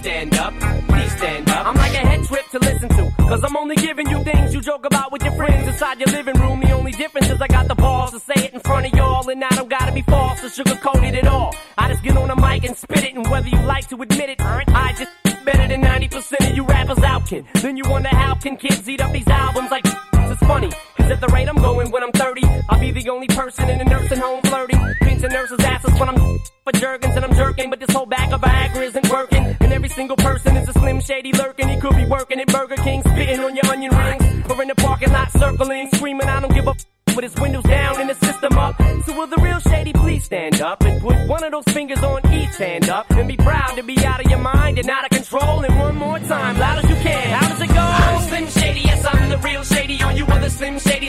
stand up, please stand up. I'm like a head trip to listen to. Cause I'm only giving you things you joke about with your friends inside your living room. Difference is I got the balls to say it in front of y'all. And I don't gotta be false or sugarcoated at all. I just get on the mic and spit it. And whether you like to admit it, I just better than 90% of you rappers out, kid. Then you wonder how can kids eat up these albums like it's funny. Cause at the rate I'm going when I'm 30, I'll be the only person in a nursing home flirting. Pinching nurses' asses when I'm for jerkins and I'm jerking. But this whole bag of Viagra isn't working. And every single person is a slim shady lurking. He could be working at Burger King, spitting on your onion rings. Or in the parking lot circling, screaming, I don't give a f- with his windows down and the system up. So will the real shady Shady, please stand up and put one of those fingers on each hand up and be proud to be out of your mind and out of control. And one more time, loud as you can. How does it go? I'm Slim Shady, yes, I'm the real Shady. All you other Slim Shadys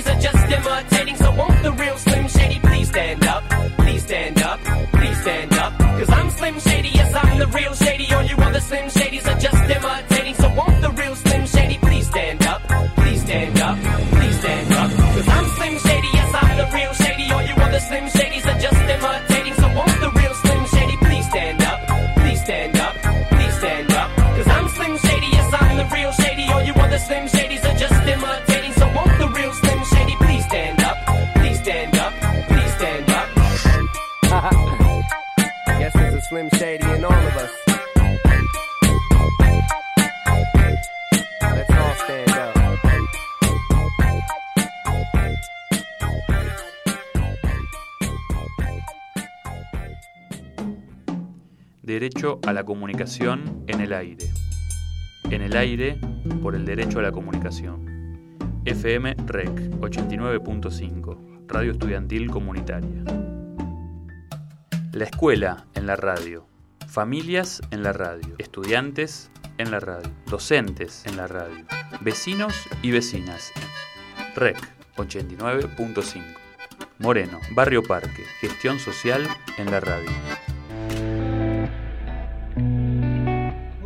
A la comunicación en el aire. En el aire por el derecho a la comunicación. FM REC 89.5, Radio Estudiantil Comunitaria. La escuela en la radio. Familias en la radio. Estudiantes en la radio. Docentes en la radio. Vecinos y vecinas. REC 89.5. Moreno, Barrio Parque. Gestión social en la radio.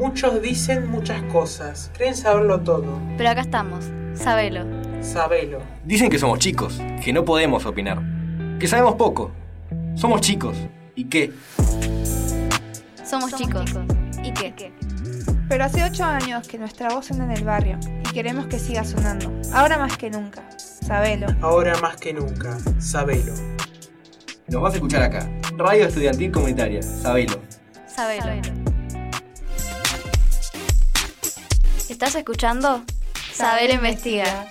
Muchos dicen muchas cosas, creen saberlo todo. Pero acá estamos, sabelo. Sabelo. Dicen que somos chicos, que no podemos opinar, que sabemos poco. Somos chicos. ¿Y qué? Somos chicos. ¿Y qué? Pero hace ocho años que nuestra voz suena en el barrio y queremos que siga sonando. Ahora más que nunca. Sabelo. Ahora más que nunca, sabelo. Nos vas a escuchar acá. Radio Estudiantil Comunitaria. Sabelo. Sabelo. ¿Estás escuchando? Sabelo investiga.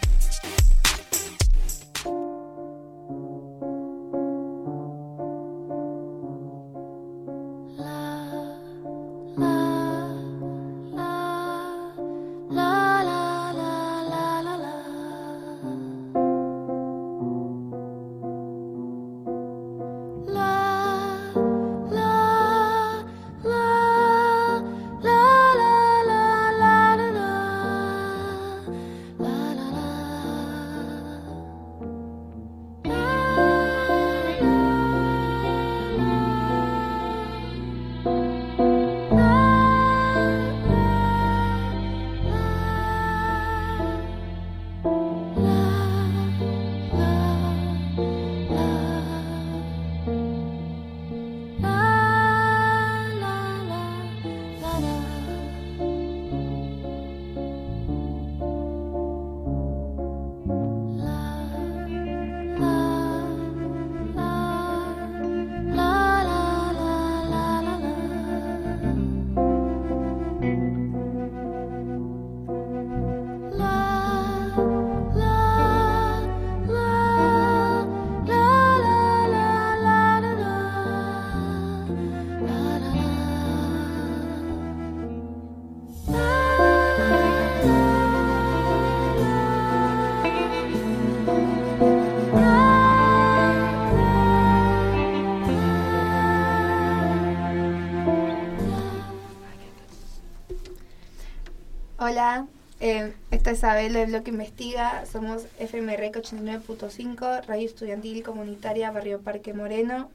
Hola, eh, esta es Abel del Bloque Investiga. Somos FMREC 89.5, Radio Estudiantil Comunitaria Barrio Parque Moreno.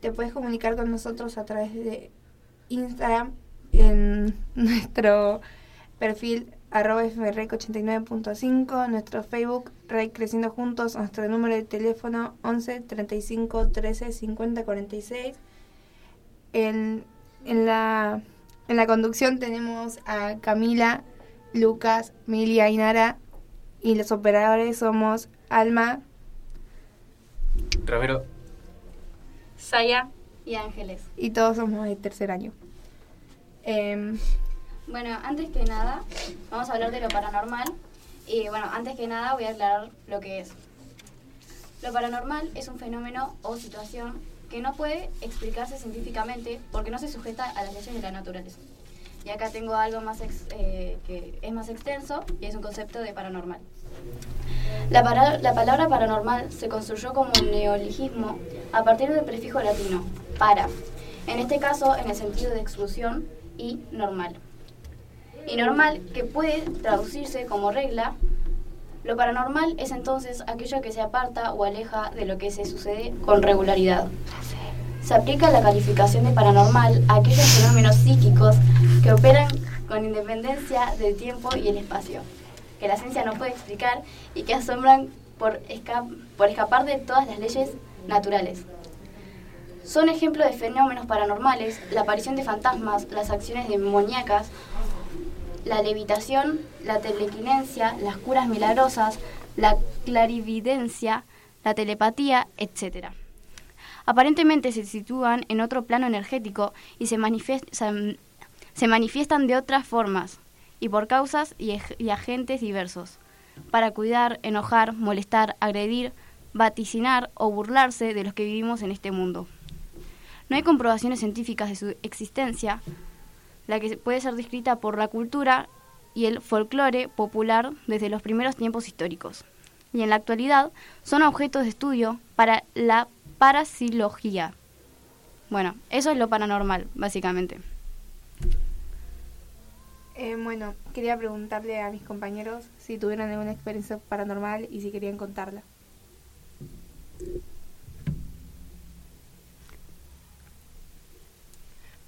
Te puedes comunicar con nosotros a través de Instagram en (laughs) nuestro perfil arroba FMREC 89.5, nuestro Facebook REC Creciendo Juntos, nuestro número de teléfono 11 35 13 50 46. En, en la en la conducción tenemos a Camila, Lucas, Milia y Nara. Y los operadores somos Alma, Ramiro. Saya y Ángeles. y todos somos de tercer año. Em, Bueno, antes que nada, vamos a hablar de lo paranormal. Y bueno, antes que nada voy a aclarar lo que es. Lo paranormal es un fenómeno o situación que no puede explicarse científicamente porque no se sujeta a las leyes de la naturaleza. Y acá tengo algo más eh, que es más extenso y es un concepto de paranormal. La, la palabra paranormal se construyó como un neologismo a partir del prefijo latino, para, en este caso en el sentido de exclusión y normal. Y normal, que puede traducirse como regla, lo paranormal es entonces aquello que se aparta o aleja de lo que se sucede con regularidad. Se aplica la calificación de paranormal a aquellos fenómenos psíquicos que operan con independencia del tiempo y el espacio, que la ciencia no puede explicar y que asombran por, esca- por escapar de todas las leyes naturales. Son ejemplos de fenómenos paranormales la aparición de fantasmas, las acciones demoníacas, la levitación, la telequinesia, las curas milagrosas, la clarividencia, la telepatía, etc. Aparentemente se sitúan en otro plano energético y se, manifiestan, de otras formas y por causas y, y agentes diversos, para cuidar, enojar, molestar, agredir, vaticinar o burlarse de los que vivimos en este mundo. No hay comprobaciones científicas de su existencia, la que puede ser descrita por la cultura y el folclore popular desde los primeros tiempos históricos. Y en la actualidad son objetos de estudio para la parapsilogía. Bueno, eso es lo paranormal, básicamente. Eh, bueno, quería preguntarle a mis compañeros si tuvieron alguna experiencia paranormal y si querían contarla.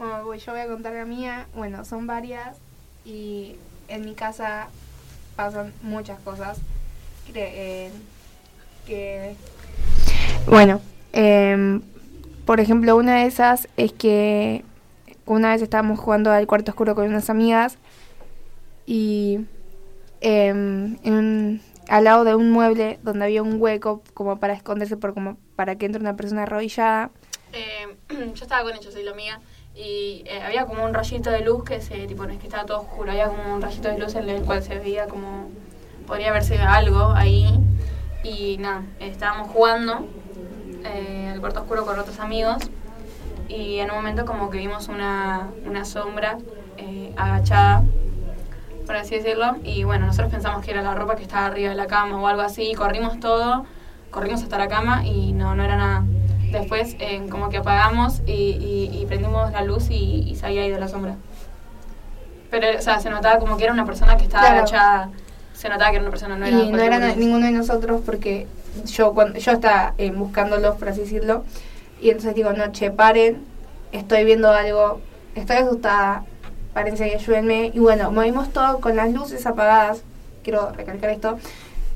Bueno, pues yo voy a contar la mía. Bueno, son varias y en mi casa pasan muchas cosas. Cre- eh, que bueno, em, por ejemplo, una de esas es que una vez estábamos jugando al cuarto oscuro con unas amigas y em, en un- al lado de un mueble donde había un hueco como para esconderse por como para que entre una persona arrodillada. Eh, (clears throat) yo estaba con ellos, soy la amiga, y eh, había como un rayito de luz que se, tipo, no es que estaba todo oscuro, había como un rayito de luz en el cual se veía como, podría verse algo ahí, y nada, estábamos jugando eh, al cuarto oscuro con otros amigos, y en un momento como que vimos una, una sombra eh, agachada, por así decirlo, y bueno, nosotros pensamos que era la ropa que estaba arriba de la cama o algo así, y corrimos todo, corrimos hasta la cama y no, no era nada. Después eh, como que apagamos y, y- y prendimos la luz y, y se había ido la sombra. Pero, o sea, se notaba como que era una persona que estaba Claro. agachada. Se notaba que era una persona, no era y no era persona. ninguno de nosotros porque yo cuando yo estaba eh, buscándolos por así decirlo y entonces digo no che paren estoy viendo algo estoy asustada párense y ayúdenme y bueno movimos todo con las luces apagadas quiero recalcar esto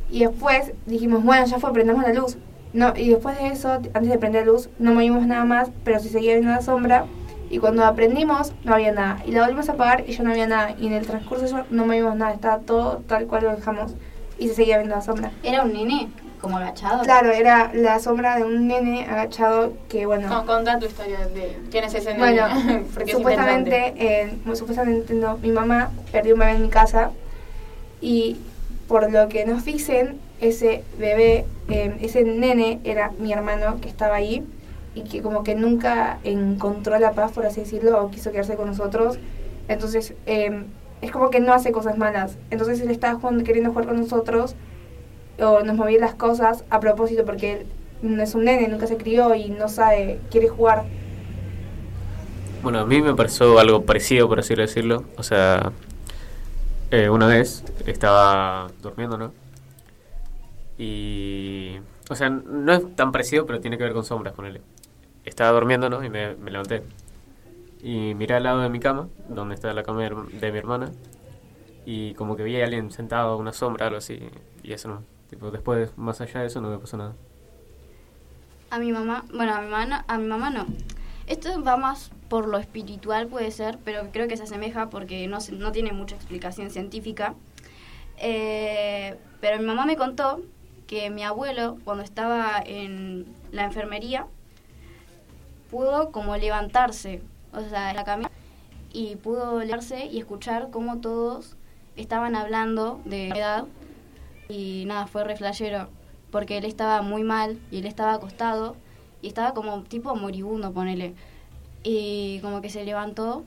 y después dijimos bueno ya fue prendamos la luz no y después de eso antes de prender la luz no movimos nada más pero se seguía viendo la sombra. Y cuando aprendimos no había nada. Y la volvimos a apagar y ya no había nada. Y en el transcurso eso no movimos nada. Estaba todo tal cual lo dejamos. Y se seguía viendo la sombra. ¿Era un nene como agachado? Claro, era la sombra de un nene agachado que, bueno... No, contá tu historia de quién es ese nene. Bueno, (laughs) Porque es supuestamente, eh, supuestamente no, mi mamá perdió un bebé en mi casa. Y por lo que nos dicen, ese bebé, eh, ese nene era mi hermano que estaba ahí y que como que nunca encontró la paz, por así decirlo, o quiso quedarse con nosotros. Entonces, eh, es como que no hace cosas malas. Entonces él estaba jugando, queriendo jugar con nosotros o nos movía las cosas a propósito porque él no es un nene, nunca se crió y no sabe, quiere jugar. Bueno, a mí me pasó algo parecido, por así decirlo. O sea, eh, una vez estaba durmiendo, ¿no? Y... O sea, no es tan parecido, pero tiene que ver con sombras, ponele. Estaba durmiendo, ¿no? Y me, levanté. Y miré al lado de mi cama, donde está la cama de, mi hermana. Y como que vi a alguien sentado, una sombra, algo así. Y eso no. Después, más allá de eso, no me pasó nada. A mi mamá, bueno, a mi mamá, a mi mamá no. Esto va más por lo espiritual, puede ser, pero creo que se asemeja porque no, no tiene mucha explicación científica. Eh, pero mi mamá me contó que mi abuelo, cuando estaba en la enfermería, pudo como levantarse, o sea, en la cama, y pudo levantarse y escuchar cómo todos estaban hablando de edad y nada, fue re flashero, porque él estaba muy mal y él estaba acostado y estaba como tipo moribundo, ponele. Y como que se levantó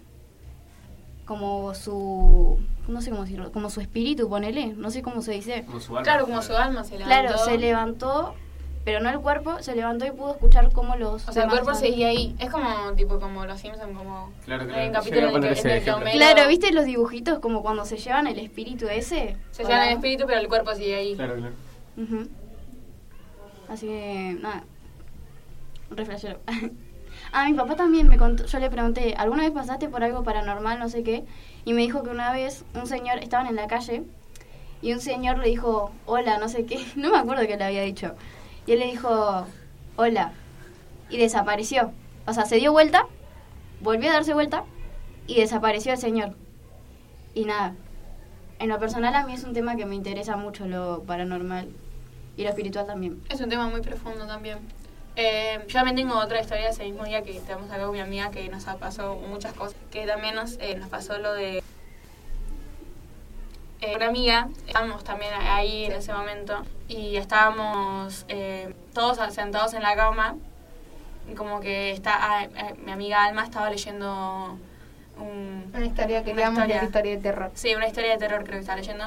como su, no sé cómo decirlo, como su espíritu, ponele, no sé cómo se dice. Como su alma. Claro, como su alma se levantó. Claro, se levantó, pero no el cuerpo, se levantó y pudo escuchar cómo los... O sea, el cuerpo seguía ahí. Es como, tipo, como los Simpsons, como... Claro, Hay claro. un capítulo en el que, el. Claro, ¿viste los dibujitos como cuando se llevan el espíritu ese? Se llevan el espíritu, pero el cuerpo sigue ahí. Claro, claro. Así que, nada. Re flashero. (laughs) ah, mi papá también me contó, yo le pregunté, ¿alguna vez pasaste por algo paranormal, no sé qué? Y me dijo que una vez un señor, estaban en la calle, y un señor le dijo, hola, no sé qué, (laughs) no me acuerdo qué le había dicho. Y él le dijo, hola, y desapareció. O sea, se dio vuelta, volvió a darse vuelta, y desapareció el señor. Y nada, en lo personal a mí es un tema que me interesa mucho, lo paranormal. Y lo espiritual también. Es un tema muy profundo también. Eh, yo también tengo otra historia ese mismo día que estamos acá con mi amiga que nos ha pasado muchas cosas. Que también nos, eh, nos pasó lo de eh, una amiga. Estábamos también ahí en ese momento y estábamos eh, todos sentados en la cama. Y como que está, ah, eh, mi amiga Alma estaba leyendo un, Una historia que una llamamos historia. historia de terror. Sí, una historia de terror creo que estaba leyendo.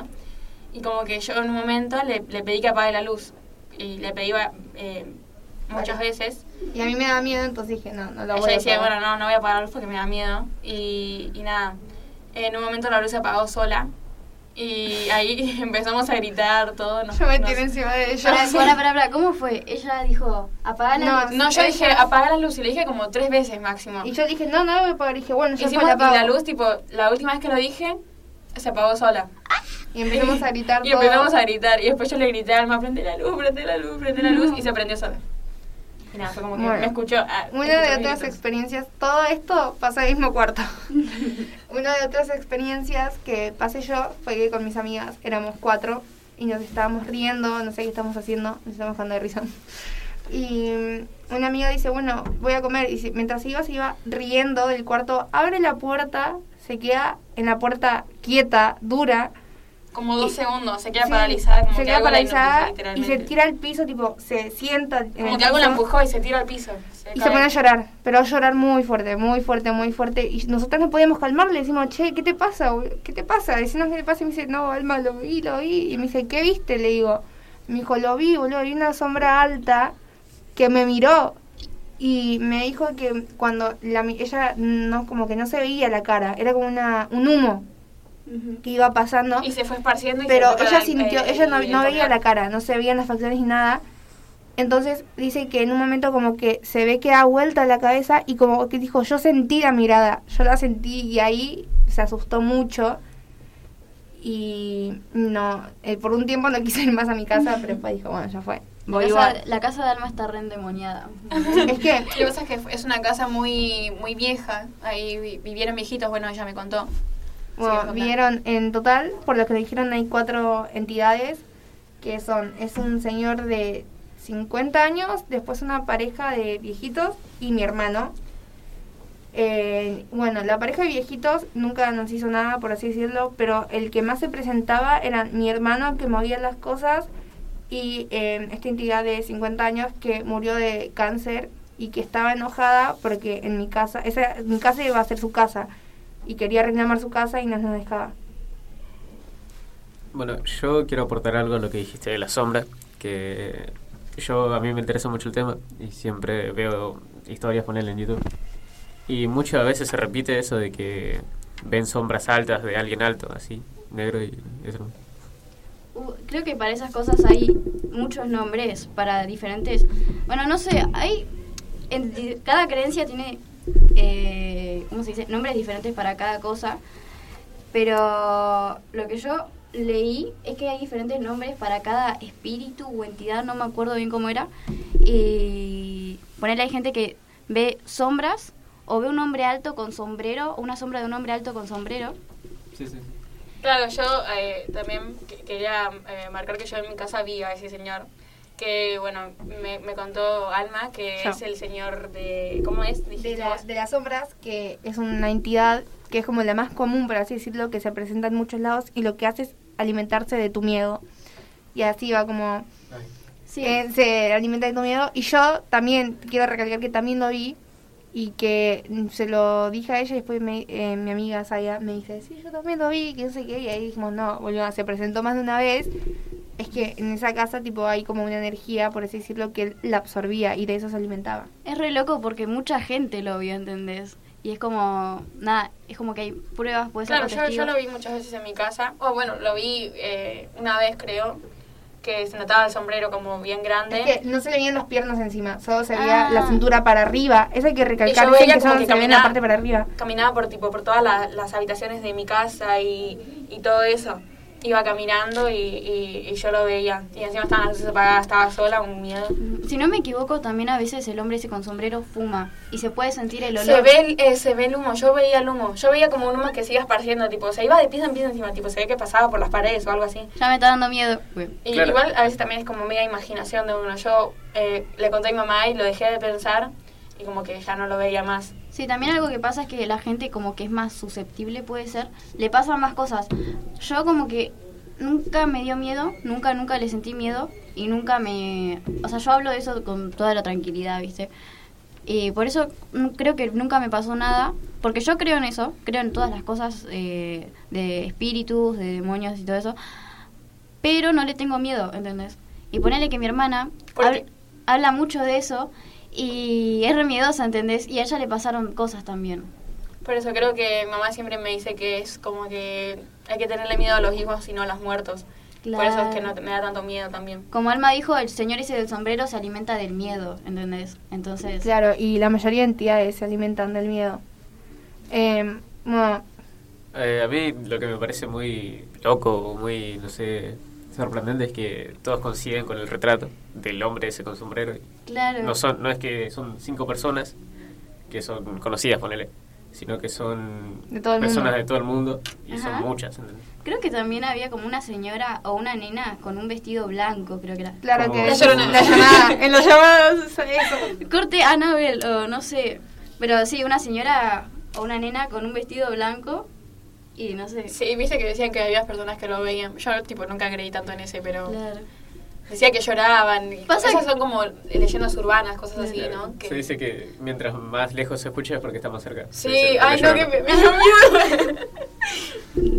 Y como que yo en un momento le, le pedí que apague la luz. Y le pedí muchas veces. Y a mí me da miedo, entonces dije, no, no lo voy Ella a decía, apagar. bueno, no, no voy a apagar la luz porque me da miedo. Y, y nada, en un momento la luz se apagó sola. Y ahí (laughs) empezamos a gritar todo. Nos, Yo me nos- tiré encima de ella. Pará, pará, (laughs) pará, pará, ¿cómo fue? Ella dijo, apaga la No, luz. no, yo Ella- dije, apaga la luz. Y le dije como tres veces máximo. Y yo dije, no, no voy a apagar. Y dije, bueno, ya Hicimos la y la luz, tipo, la última vez que lo dije, se apagó sola. Y empezamos a gritar (laughs) Y todo. empezamos a gritar. Y después yo le grité a Alma, prende la luz, prende la luz, prende la luz. Y se prendió sola. Y nada, fue como que Bueno. me escuchó. ah, Una de otras experiencias, todo esto pasa en el mismo cuarto. (laughs) Una de otras experiencias que pasé yo fue que con mis amigas éramos cuatro y nos estábamos riendo, no sé qué estamos haciendo, nos estamos dando de risa. Y una amiga dice, bueno, voy a comer. Y mientras iba, se iba riendo del cuarto, abre la puerta, se queda en la puerta quieta, dura. Como dos Y- segundos, se queda Sí, paralizada. Como se que queda paralizada y se tira al piso, tipo, se sienta en Como que algo la empujó y se tira al piso. Y se pone a llorar, pero a llorar muy fuerte, muy fuerte, muy fuerte. Y nosotros no podíamos calmarle, le decimos, che, ¿qué te pasa? ¿Qué te pasa? Decimos qué te pasa y me dice, no, Alma, lo vi, lo vi. Y me dice, ¿qué viste? Le digo, me dijo, lo vi, boludo, vi una sombra alta que me miró. Y me dijo que cuando la, ella no como que no se veía la cara, era como una, un humo que iba pasando. Y se fue esparciendo y Pero se ella sintió, ella no, el no veía la cara, no se veían las facciones ni nada. Entonces dice que en un momento como que se ve que da vuelta la cabeza y como que dijo, yo sentí la mirada, yo la sentí y ahí se asustó mucho. Y no, eh, por un tiempo no quise ir más a mi casa, pero después dijo, bueno, ya fue. La Voy casa, igual. la casa de Alma está re endemoniada. (laughs) Es que Lo que pasa es que es una casa muy muy vieja. Ahí vi- vivieron viejitos, bueno, ella me contó. Bueno, vieron en total, por lo que dijeron, hay cuatro entidades que son, es un señor de 50 años, después una pareja de viejitos y mi hermano. Eh, bueno, la pareja de viejitos nunca nos hizo nada, por así decirlo, pero el que más se presentaba era mi hermano que movía las cosas y eh, esta entidad de 50 años que murió de cáncer y que estaba enojada porque en mi casa, esa, mi casa iba a ser su casa y quería reclamar su casa y no nos dejaba. Bueno, yo quiero aportar algo a lo que dijiste de la sombra, que yo a mí me interesa mucho el tema y siempre veo historias ponerle en YouTube. Y muchas veces se repite eso de que ven sombras altas de alguien alto, así, negro y eso. Uh, creo que para esas cosas hay muchos nombres para diferentes. Bueno, no sé, hay. en cada creencia tiene. Eh, ¿Cómo se dice? Nombres diferentes para cada cosa. Pero lo que yo leí es que hay diferentes nombres para cada espíritu o entidad, no me acuerdo bien cómo era. Y ponerle hay gente que ve sombras o ve un hombre alto con sombrero, o una sombra de un hombre alto con sombrero. Sí, sí. Claro, yo eh, también que- quería eh, marcar que yo en mi casa vi a ese señor. Que bueno, me, me contó Alma que Yo. es el señor de. ¿Cómo es? De, la- de las sombras, que es una entidad que es como la más común, por así decirlo, que se presenta en muchos lados y lo que hace es alimentarse de tu miedo. Y así va como... Sí. eh, se alimenta de tu miedo. Y yo también quiero recalcar que también lo vi y que se lo dije a ella y después me- eh, mi amiga Saya me dice, sí, yo también lo vi, que no sé qué, y ahí dijimos, no, boludo, se presentó más de una vez. Es que en esa casa tipo hay como una energía, por así decirlo, que él la absorbía y de eso se alimentaba. Es re loco porque mucha gente lo vio, ¿entendés? Y es como, nada, es como que hay pruebas, puede ser Claro, yo, yo lo vi muchas veces en mi casa. O bueno, lo vi eh, una vez, creo, que se notaba el sombrero como bien grande. Es que no se le veían las piernas encima, solo se veía Ah. la cintura para arriba. Eso hay que Y recalcar, veía que como solo que se ve la caminaba- parte para arriba. Caminaba por tipo por todas la- las habitaciones de mi casa y, y todo eso. Iba caminando y, y- y yo lo veía. Y encima estaban las luces apagadas, estaba sola, un miedo. Si no me equivoco, también a veces el hombre ese con sombrero fuma y se puede sentir el olor. Se ve, el, eh, se ve el humo, yo veía el humo. Yo veía como un humo que se iba esparciendo, tipo, se iba de pieza en pieza encima, tipo, se ve que pasaba por las paredes o algo así. Ya me está dando miedo. Y Claro. igual a veces también es como media imaginación de uno. Yo eh, le conté a mi mamá y lo dejé de pensar y como que ya no lo veía más. Sí, también algo que pasa es que la gente como que es más susceptible, puede ser, le pasan más cosas. Yo como que nunca me dio miedo, nunca, nunca le sentí miedo y nunca me... O sea, yo hablo de eso con toda la tranquilidad, ¿viste? Y por eso creo que nunca me pasó nada, porque yo creo en eso, creo en todas las cosas eh, de espíritus, de demonios y todo eso, pero no le tengo miedo, ¿entendés? Y ponele que mi hermana habla mucho de eso y es re miedosa, ¿entendés? Y a ella le pasaron cosas también. Por eso creo que mi mamá siempre me dice que es como que hay que tenerle miedo a los vivos y no a los muertos. Por eso es que no me da tanto miedo también. Como Alma dijo, el señor ese del sombrero se alimenta del miedo, ¿entendés? Entonces... Claro, y la mayoría de entidades se alimentan del miedo. Eh, bueno, Eh, a mí lo que me parece muy loco, muy, no sé, sorprendente es que todos coinciden con el retrato del hombre ese con sombrero. Claro. No, son, no es que son cinco personas que son conocidas, ponele, sino que son De todo el personas mundo. de todo el mundo y Ajá. son muchas. ¿entendés? Creo que también había como una señora o una nena con un vestido blanco, creo que era. Claro Como- que La Llorona. la llamada, en los llamados eso. Corte Annabel o no sé. Pero sí, una señora o una nena con un vestido blanco y no sé. Sí, viste que decían que había personas que lo veían. Yo tipo nunca creí tanto en ese, pero Claro. decía que lloraban. y Pasa Esas que- son como leyendas urbanas, cosas así, Claro. ¿no? Que- Se dice que mientras más lejos se escucha es porque está más cerca. Sí, dice, ay no, que me, me dio miedo. (laughs)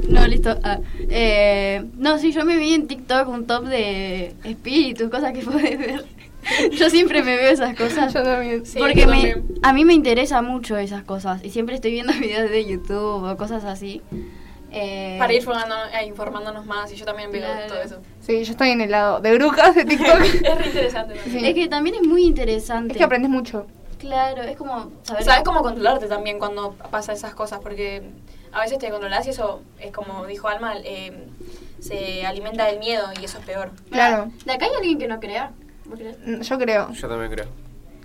No, listo. Ah, eh, no, sí, yo me vi en TikTok un top de espíritus, cosas que (laughs) podés ver. (laughs) Yo siempre me veo esas cosas. Yo también. Sí, porque yo me, también. a mí me interesa mucho esas cosas. Y siempre estoy viendo (laughs) videos de YouTube o cosas así. Eh, Para ir formando- eh, informándonos más y yo también veo Claro. todo eso. Sí, yo estoy en el lado de brujas de TikTok. (laughs) es re interesante. también. Es que también es muy interesante. Es que aprendes mucho. Claro, es como saber. Sabes cómo controlarte también cuando pasa esas cosas, porque a veces te controlas y eso es como dijo Alma, eh, se alimenta del miedo y eso es peor. Claro. ¿De acá hay alguien que no crea? Mm, Yo creo. Yo también creo.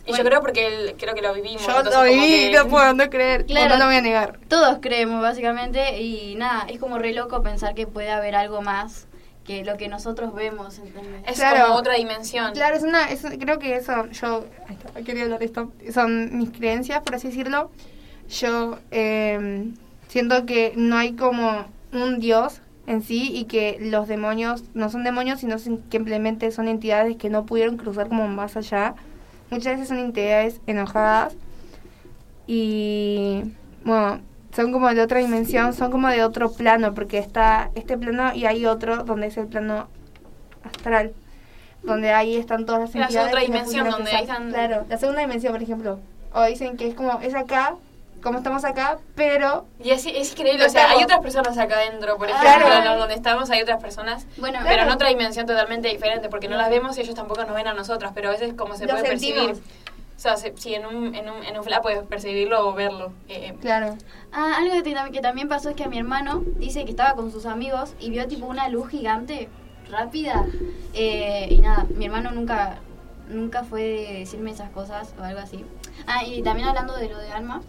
Y yo creo porque el- creo que lo vivimos. Yo lo viví, que- no puedo no creer. Claro. No, lo voy a negar. Todos creemos, básicamente, y nada, es como re loco pensar que puede haber algo más que lo que nosotros vemos, ¿entendés? Es Claro. como otra dimensión. Claro, es una, es- creo que eso, yo, quería hablar de esto, son mis creencias, por así decirlo. Yo eh, siento que no hay como un dios en sí y que los demonios no son demonios, sino sin- que simplemente son entidades que no pudieron cruzar como más allá. Muchas veces son entidades enojadas y, bueno, son como de otra dimensión, son como de otro plano, porque está este plano y hay otro donde es el plano astral, donde ahí están todas las La entidades. otra que no dimensión pudieron donde ahí cruzar. están- Claro, la segunda dimensión, por ejemplo. O dicen que es como, es acá, como estamos acá, pero... Y es, es increíble, o sea, hay estamos- otras personas acá adentro, por ejemplo, claro. en donde estamos hay otras personas, Bueno, pero en claro. otra dimensión totalmente diferente, porque no las vemos y ellos tampoco nos ven a nosotras, pero a veces como se Lo puede sentimos. percibir. O sea, se- si en un, en un, en un flash puedes percibirlo o verlo. eh, Claro. Ah, algo que, que también pasó es que a mi hermano dice que estaba con sus amigos y vio tipo una luz gigante, rápida. eh, y nada, mi hermano nunca nunca fue de decirme esas cosas o algo así. Ah, y también hablando de lo de alma.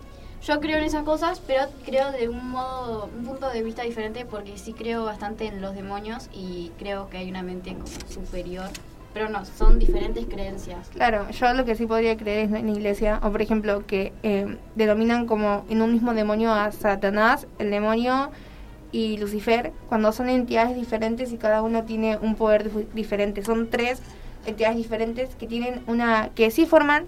Yo creo en esas cosas, pero creo de un modo, un punto de vista diferente porque sí creo bastante en los demonios y creo que hay una mente superior. Pero no, son diferentes creencias. Claro, yo lo que sí podría creer es en la iglesia, o por ejemplo, que eh, denominan como en un mismo demonio a Satanás, el demonio y Lucifer, cuando son entidades diferentes y cada uno tiene un poder dif- diferente. Son tres entidades diferentes que tienen una, que sí forman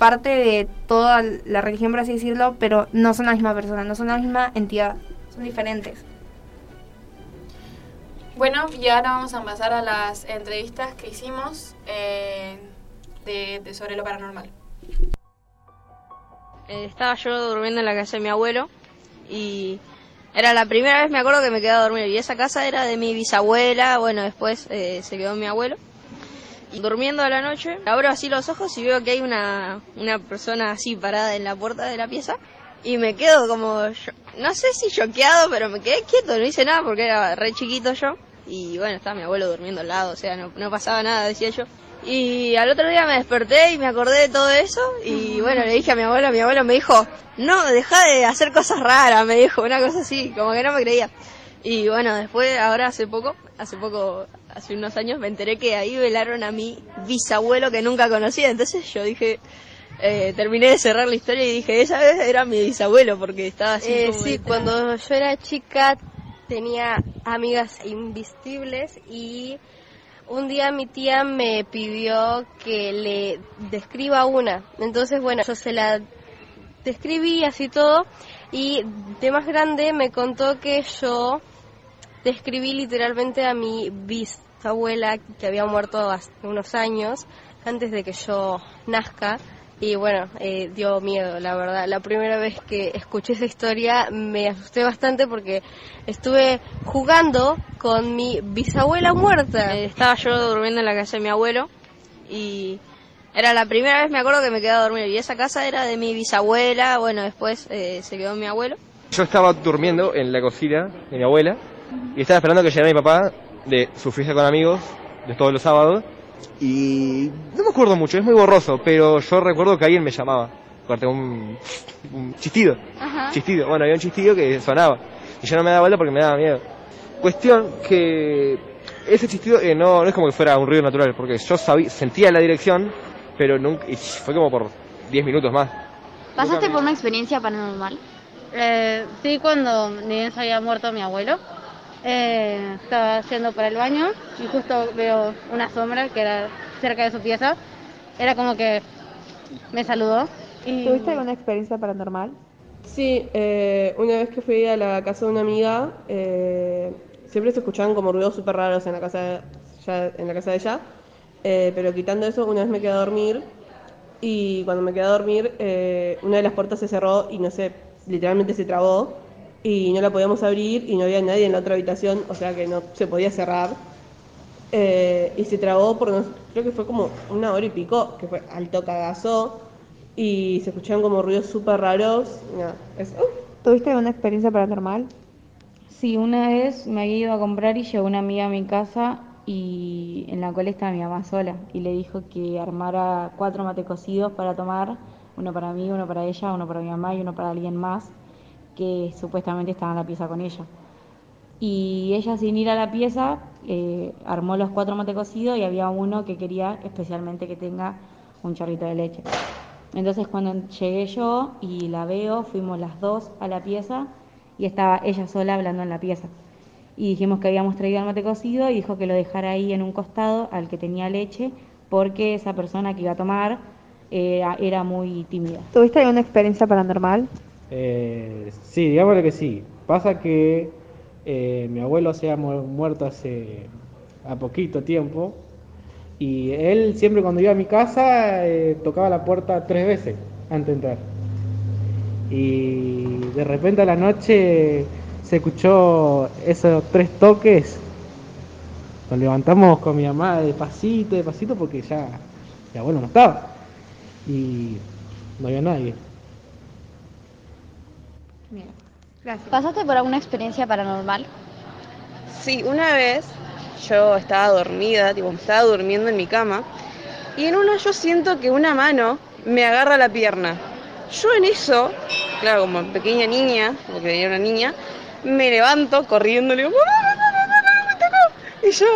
parte de toda la religión, por así decirlo, pero no son la misma persona, no son la misma entidad, son diferentes. Bueno, y ahora vamos a pasar a las entrevistas que hicimos eh, de, de sobre lo paranormal. Eh, estaba yo durmiendo en la casa de mi abuelo y era la primera vez me acuerdo que me quedaba a dormir y esa casa era de mi bisabuela, bueno, después eh, se quedó mi abuelo. Y durmiendo a la noche, abro así los ojos y veo que hay una, una persona así parada en la puerta de la pieza y me quedo como, no sé si choqueado, pero me quedé quieto, no hice nada porque era re chiquito yo. Y bueno, estaba mi abuelo durmiendo al lado, o sea, no, no pasaba nada, decía yo. Y al otro día me desperté y me acordé de todo eso y bueno, le dije a mi abuelo, mi abuelo me dijo, no, deja de hacer cosas raras, me dijo, una cosa así, como que no me creía. Y bueno, después, ahora hace poco, hace poco, hace unos años, me enteré que ahí velaron a mi bisabuelo que nunca conocía, entonces yo dije, eh, terminé de cerrar la historia y dije, esa vez era mi bisabuelo porque estaba así Eh, como sí, cuando yo era chica tenía amigas invisibles y un día mi tía me pidió que le describa una. Entonces, bueno, yo se la describí así todo y de más grande me contó que yo describí literalmente a mi bisabuela que había muerto hace unos años antes de que yo nazca y bueno, eh, dio miedo, la verdad. La primera vez que escuché esa historia me asusté bastante porque estuve jugando con mi bisabuela muerta. Eh, estaba yo durmiendo en la casa de mi abuelo y era la primera vez me acuerdo que me quedaba a dormir y esa casa era de mi bisabuela, bueno, después eh, se quedó mi abuelo. Yo estaba durmiendo en la cocina de mi abuela y estaba esperando que llegara mi papá de su fiesta con amigos de todos los sábados y no me acuerdo mucho, es muy borroso, pero yo recuerdo que alguien me llamaba, corté un, un chistido, Ajá. chistido, bueno, había un chistido que sonaba y yo no me daba vuelta porque me daba miedo. Cuestión que ese chistido eh, no, no es como que fuera un ruido natural, porque yo sabía, sentía la dirección, pero nunca, y fue como por 10 minutos más. ¿Pasaste por una experiencia paranormal? Eh, sí, cuando ni bien se había muerto mi abuelo, eh, estaba yendo para el baño y justo veo una sombra que era cerca de su pieza. Era como que me saludó. Y... ¿Tuviste alguna experiencia paranormal? Sí, eh, una vez que fui a la casa de una amiga, eh, siempre se escuchaban como ruidos súper raros en la casa, ya, en la casa de ella, eh, pero quitando eso, una vez me quedé a dormir y cuando me quedé a dormir, eh, una de las puertas se cerró y no sé, literalmente se trabó y no la podíamos abrir y no había nadie en la otra habitación, o sea que no se podía cerrar. Eh, y se trabó por, creo que fue como una hora y pico, que fue alto cagazo y se escuchaban como ruidos súper raros. Es- uf. ¿Tuviste alguna experiencia paranormal? Sí, una vez me había ido a comprar y llegó una amiga a mi casa y en la cual estaba mi mamá sola y le dijo que armara cuatro mate cocidos para tomar, uno para mí, uno para ella, uno para mi mamá y uno para alguien más que supuestamente estaba en la pieza con ella. Y ella sin ir a la pieza eh, armó los cuatro mate cocidos y había uno que quería especialmente que tenga un chorrito de leche. Entonces cuando llegué yo y la veo, fuimos las dos a la pieza y estaba ella sola hablando en la pieza. Y dijimos que habíamos traído el mate cocido y dijo que lo dejara ahí en un costado al que tenía leche porque esa persona que iba a tomar era, era muy tímida. ¿Tuviste alguna experiencia paranormal? Eh, sí, digámosle que sí. Pasa que eh, mi abuelo se ha mu- muerto hace a poquito tiempo y él siempre cuando iba a mi casa eh, tocaba la puerta tres veces antes de entrar. Y de repente a la noche se escuchó esos tres toques. Nos levantamos con mi mamá despacito, despacito porque ya mi abuelo no estaba y no había nadie. ¿Pasaste por alguna experiencia paranormal? Sí, una vez yo estaba dormida, tipo, estaba durmiendo en mi cama, y en una yo siento que una mano me agarra la pierna. Yo en eso, claro, como pequeña niña, porque era una niña, me levanto corriendo, le digo, mamá, mamá, mamá, me tocó. Y yo,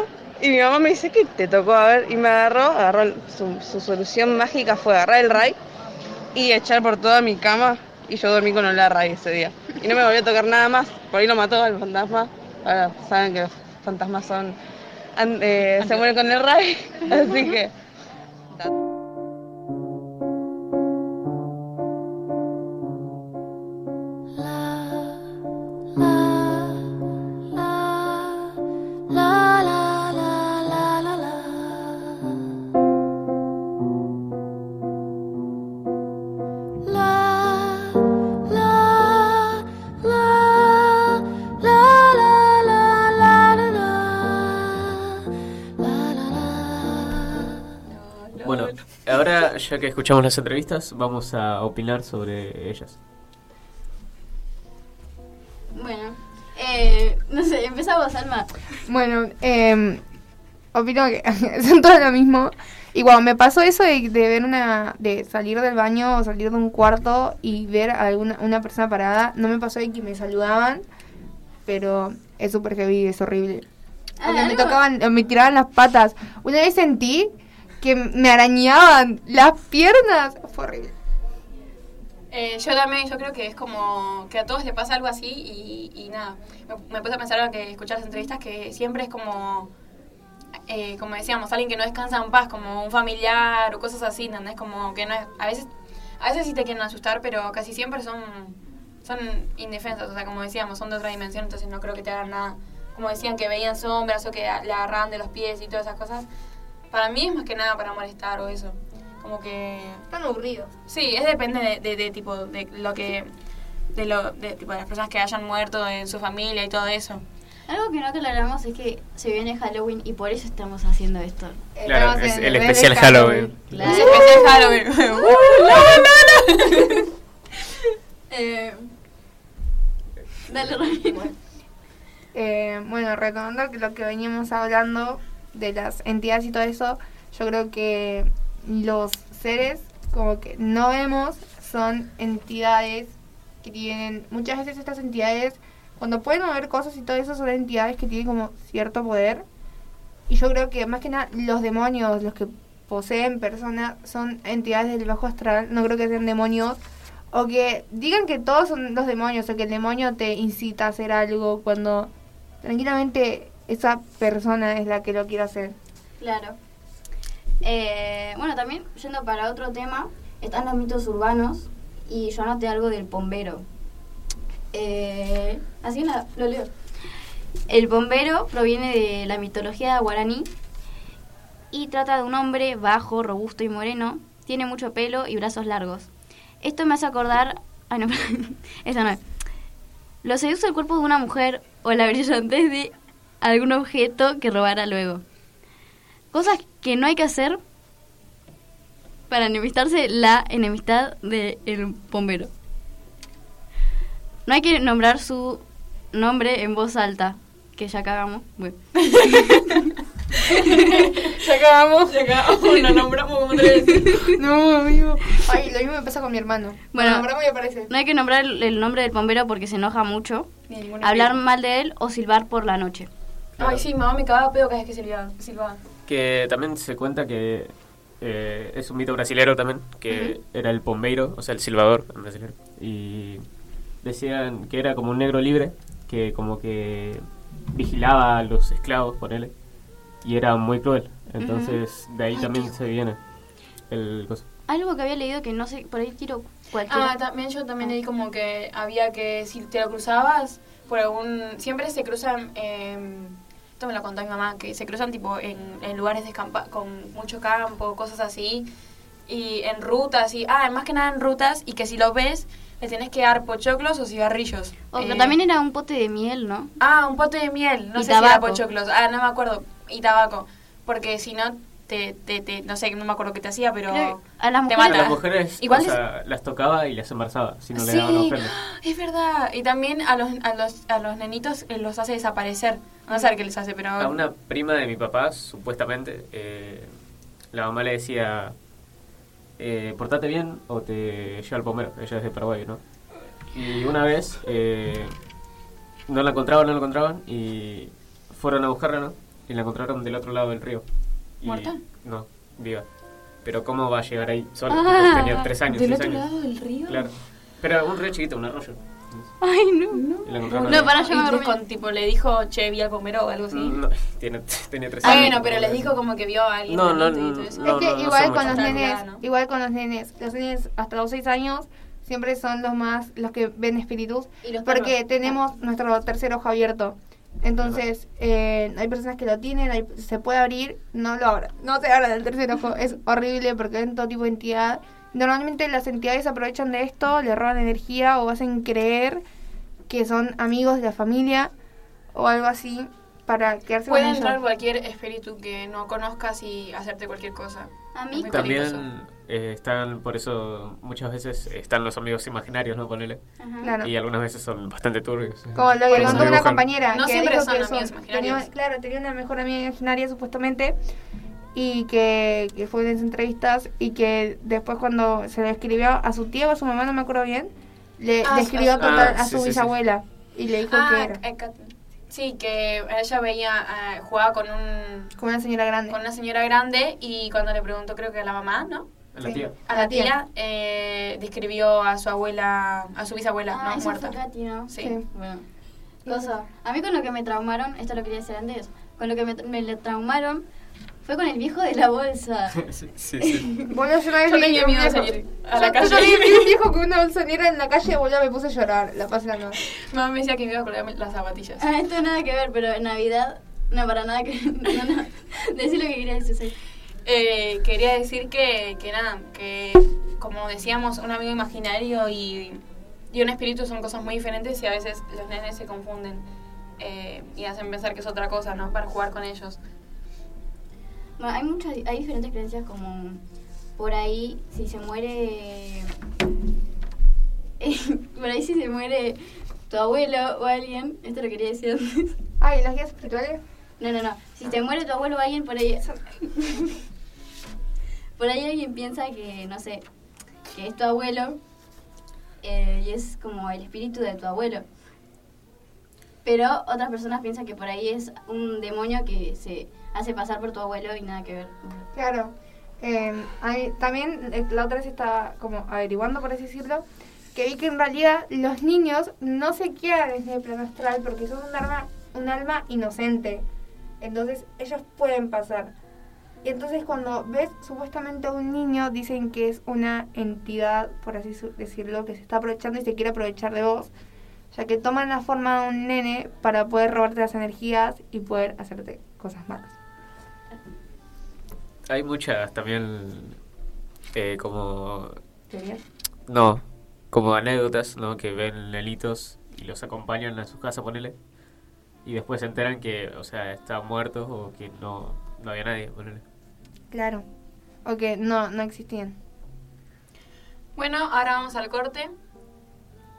y mi mamá me dice, ¿qué te tocó? A ver, y me agarró, agarró su solución mágica fue agarrar el ray y echar por toda mi cama, y yo dormí con el ray ese día. Y no me volvió a tocar nada más, por ahí lo mató el fantasma. Ahora saben que los fantasmas son, eh, se mueren con el ray, (laughs) así que... ya que escuchamos las entrevistas, vamos a opinar sobre ellas. Bueno, eh, no sé, empezamos, Alma. Bueno, eh, opino que (laughs) son todo lo mismo. Igual, me pasó eso de, de ver una, de salir del baño o salir de un cuarto y ver a alguna, una persona parada. No me pasó de que me saludaban, pero es súper heavy, es horrible. Ah, me tocaban, me tiraban las patas. Una vez sentí que me arañaban las piernas. Fue horrible. Eh, yo también, yo creo que es como que a todos les pasa algo así y, y nada. Me, me puse a pensar en que escuchar las entrevistas que siempre es como, eh, como decíamos, alguien que no descansa en paz, como un familiar o cosas así, ¿entendés? Como que no es, a veces, a veces sí te quieren asustar, pero casi siempre son, son indefensas, o sea, como decíamos, son de otra dimensión, entonces no creo que te hagan nada. Como decían que veían sombras o que le agarraban de los pies y todas esas cosas. Para mí es más que nada para molestar o eso. Como que... Están aburridos. Sí, es depende de, de, de tipo de lo que de lo de tipo de las personas que hayan muerto en su familia y todo eso. Algo que no aclaramos es que se viene Halloween y por eso estamos haciendo esto. Claro, es el especial Halloween. Claro. Es (laughs) especial Halloween. Uh, no, no, no. Eh, dale, Rami. Eh, bueno, retomando que lo que veníamos hablando de las entidades y todo eso, yo creo que los seres como que no vemos son entidades que tienen, muchas veces estas entidades, cuando pueden mover cosas y todo eso, son entidades que tienen como cierto poder. Y yo creo que más que nada los demonios, los que poseen personas, son entidades del bajo astral, no creo que sean demonios. O que digan que todos son los demonios, o que el demonio te incita a hacer algo cuando tranquilamente esa persona es la que lo quiere hacer. Claro. Eh, bueno, también yendo para otro tema, están los mitos urbanos y yo anoté algo del bombero. Eh, así nada, lo leo. El bombero proviene de la mitología guaraní y trata de un hombre bajo, robusto y moreno. Tiene mucho pelo y brazos largos. Esto me hace acordar... Ay, no, (laughs) esa no es. Lo seduce el cuerpo de una mujer o la brillantez de algún objeto que robará luego. Cosas que no hay que hacer para enemistarse la enemistad del bombero. No hay que nombrar su nombre en voz alta, que ya cagamos. Bueno. (laughs) ya acabamos, ya acabamos, lo nombramos como tres veces. (laughs) No, amigo. Ay, lo mismo me pasa con mi hermano. Bueno, Lo nombramos y aparece. no hay que nombrar el, el nombre del bombero porque se enoja mucho. Hablar mal de él o silbar por la noche. Ay, sí, mamá me cagaba pedo cada vez que silbaba. silbaba. Que también se cuenta que eh, es un mito brasilero también, que era el pombeiro, o sea, el silbador en brasilero. Y decían que era como un negro libre, que como que vigilaba a los esclavos, ponele, y era muy cruel. Entonces, de ahí también se viene el cosa. Algo que había leído que no sé, por ahí tiro cualquiera. Ah, también yo también leí como que había que, si te lo cruzabas, por algún... Siempre se cruzan, eh, esto me lo contó mi mamá, que se cruzan tipo en, en lugares de con mucho campo, cosas así, y en rutas, y... Ah, más que nada en rutas, y que si lo ves, le tienes que dar pochoclos o cigarrillos. O que Eh, también era un pote de miel, ¿no? Ah, un pote de miel, no Y sé si era tabaco. pochoclos, ah, no me acuerdo, y tabaco, porque si no, te, te, te- no sé, no me acuerdo qué te hacía, pero Creo- a las te mujeres-. Las mujeres Igual o es- sea, las tocaba y las embarazaba, si no le Sí. daban ofrenda. Es verdad. Y también a los, a los, a los nenitos eh, los hace desaparecer. No sé qué les hace, pero... A una prima de mi papá, supuestamente, eh, la mamá le decía, eh, portate bien o te lleva al pomero. Ella es de Paraguay, ¿no? Y una vez eh, no la encontraban, no la encontraban y fueron a buscarla, ¿no? Y la encontraron del otro lado del río. Y- ¿Muerta? No, viva. Pero ¿cómo va a llegar ahí sola? Ah, tenía tres años, ¿Del seis otro años. lado del río? Claro. Pero un río chiquito, un arroyo. Ay, no. No, ahí. para yo me con tipo le dijo, che, vi al pomero o algo así. No, tiene, tenía tres Ah, años. bueno, pero les dijo como que vio a alguien. No, no, no, es que no, no igual con los nenes, igual con los nenes, los nenes hasta los 6 años siempre son los más los que ven espíritus Y los porque perros. tenemos nuestro tercer ojo abierto. Entonces, eh, hay personas que lo tienen, hay- se puede abrir, no lo abran, no se abran el tercer ojo, es horrible porque ven todo tipo de entidad. Normalmente las entidades aprovechan de esto, le roban energía o hacen creer que son amigos de la familia o algo así para quedarse Puede con entrar ellos. cualquier espíritu que no conozcas y hacerte cualquier cosa. A mí También peligroso. Eh, están, por eso muchas veces están los amigos imaginarios, ¿no? Ponele. Ajá. Claro. Y algunas veces son bastante turbios. Como lo que contó una compañera. No que siempre dijo son que amigos imaginarios. claro, tenía una mejor amiga imaginaria supuestamente. Y que, que fue en las entrevistas. Y que después, cuando se le escribió a su tía o a su mamá, no me acuerdo bien, le, Ah, le escribió ah, a, contar ah, a sí, su sí, sí. bisabuela. Y le dijo que Ah, era. eh, sí, que ella veía, eh, jugaba con un... Con una señora grande. Con una señora grande y cuando le preguntó, creo que a la mamá, ¿no? A la tía. A la tía, eh, describió a su abuela, a su bisabuela, Ah, ¿no? esa Muerta. fue Katy, ¿no? Sí. Bueno. Cosa, a mí con lo que me traumaron, esto lo quería decir antes, con lo que me, me traumaron fue con el viejo de la bolsa. (laughs) sí, sí, sí. Yo una vez Yo tenía miedo de salir a Yo- la yo calle. también vi un viejo con una bolsonera en la calle, boludo, me puse a llorar. La paz y la noche. Mamá me decía que me iba a colgar las zapatillas. Ah, esto nada que ver, pero en Navidad, no, para nada que (laughs) no, no. Decí lo que querías decir. Eh, quería decir que, que nada, que como decíamos, un amigo imaginario y, y un espíritu son cosas muy diferentes y a veces los nenes se confunden eh, y hacen pensar que es otra cosa, ¿no? Para jugar con ellos. Bueno, hay muchas, hay diferentes creencias como por ahí si se muere, (laughs) por ahí si se muere tu abuelo o alguien, esto lo quería decir antes. Ay, ¿las guías espirituales? No, no, no. Si te muere tu abuelo o alguien por ahí, (laughs) por ahí alguien piensa que no sé, que es tu abuelo eh, y es como el espíritu de tu abuelo. Pero otras personas piensan que por ahí es un demonio que se hace pasar por tu abuelo y nada que ver. Claro. Hay- también eh, la otra vez estaba como averiguando, por así decirlo, que vi que en realidad los niños no se quedan en el plano astral porque son un alma, un alma inocente. Entonces ellos pueden pasar. Y entonces cuando ves supuestamente a un niño, dicen que es una entidad, por así decirlo, que se está aprovechando y se quiere aprovechar de vos. Ya que toman la forma de un nene para poder robarte las energías y poder hacerte cosas malas. Hay muchas también eh, como... ¿Teorías? No, como anécdotas, ¿no? Que ven nenitos y los acompañan a su casa, ponele. Y después se enteran que, o sea, están muertos o que no, no había nadie, ponele. Claro. O que no, no existían. Bueno, ahora vamos al corte.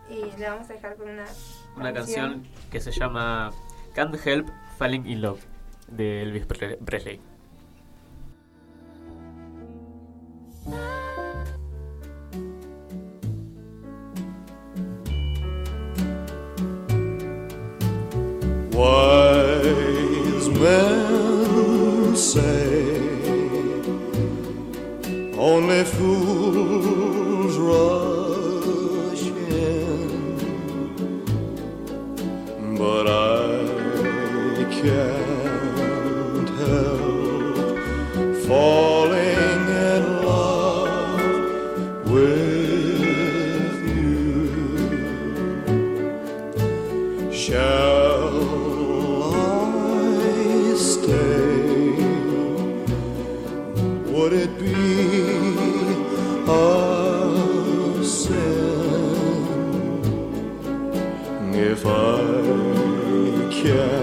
Y le vamos a dejar con una, Una canción que se llama Can't Help Falling in Love de Elvis Pre- Presley. Wise men say only fools rush in, but I can't help falling can't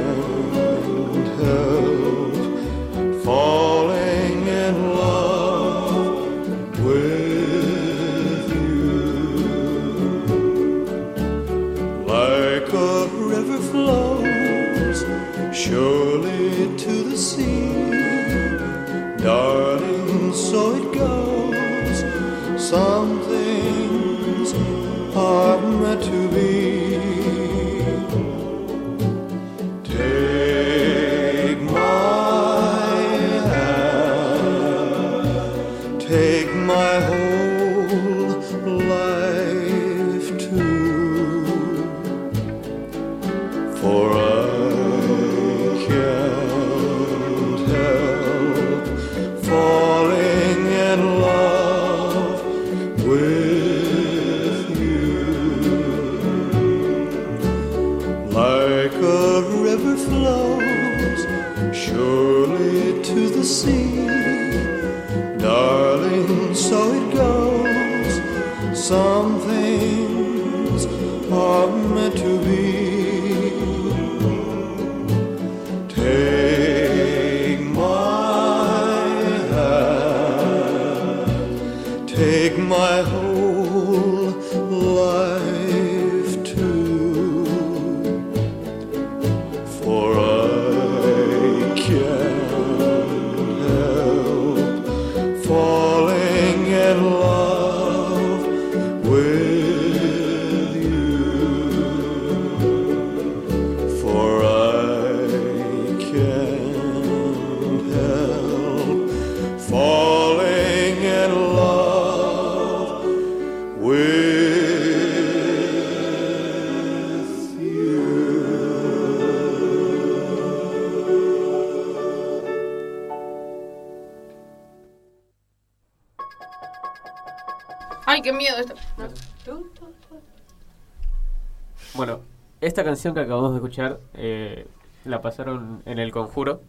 esta canción que acabamos de escuchar eh, la pasaron en El Conjuro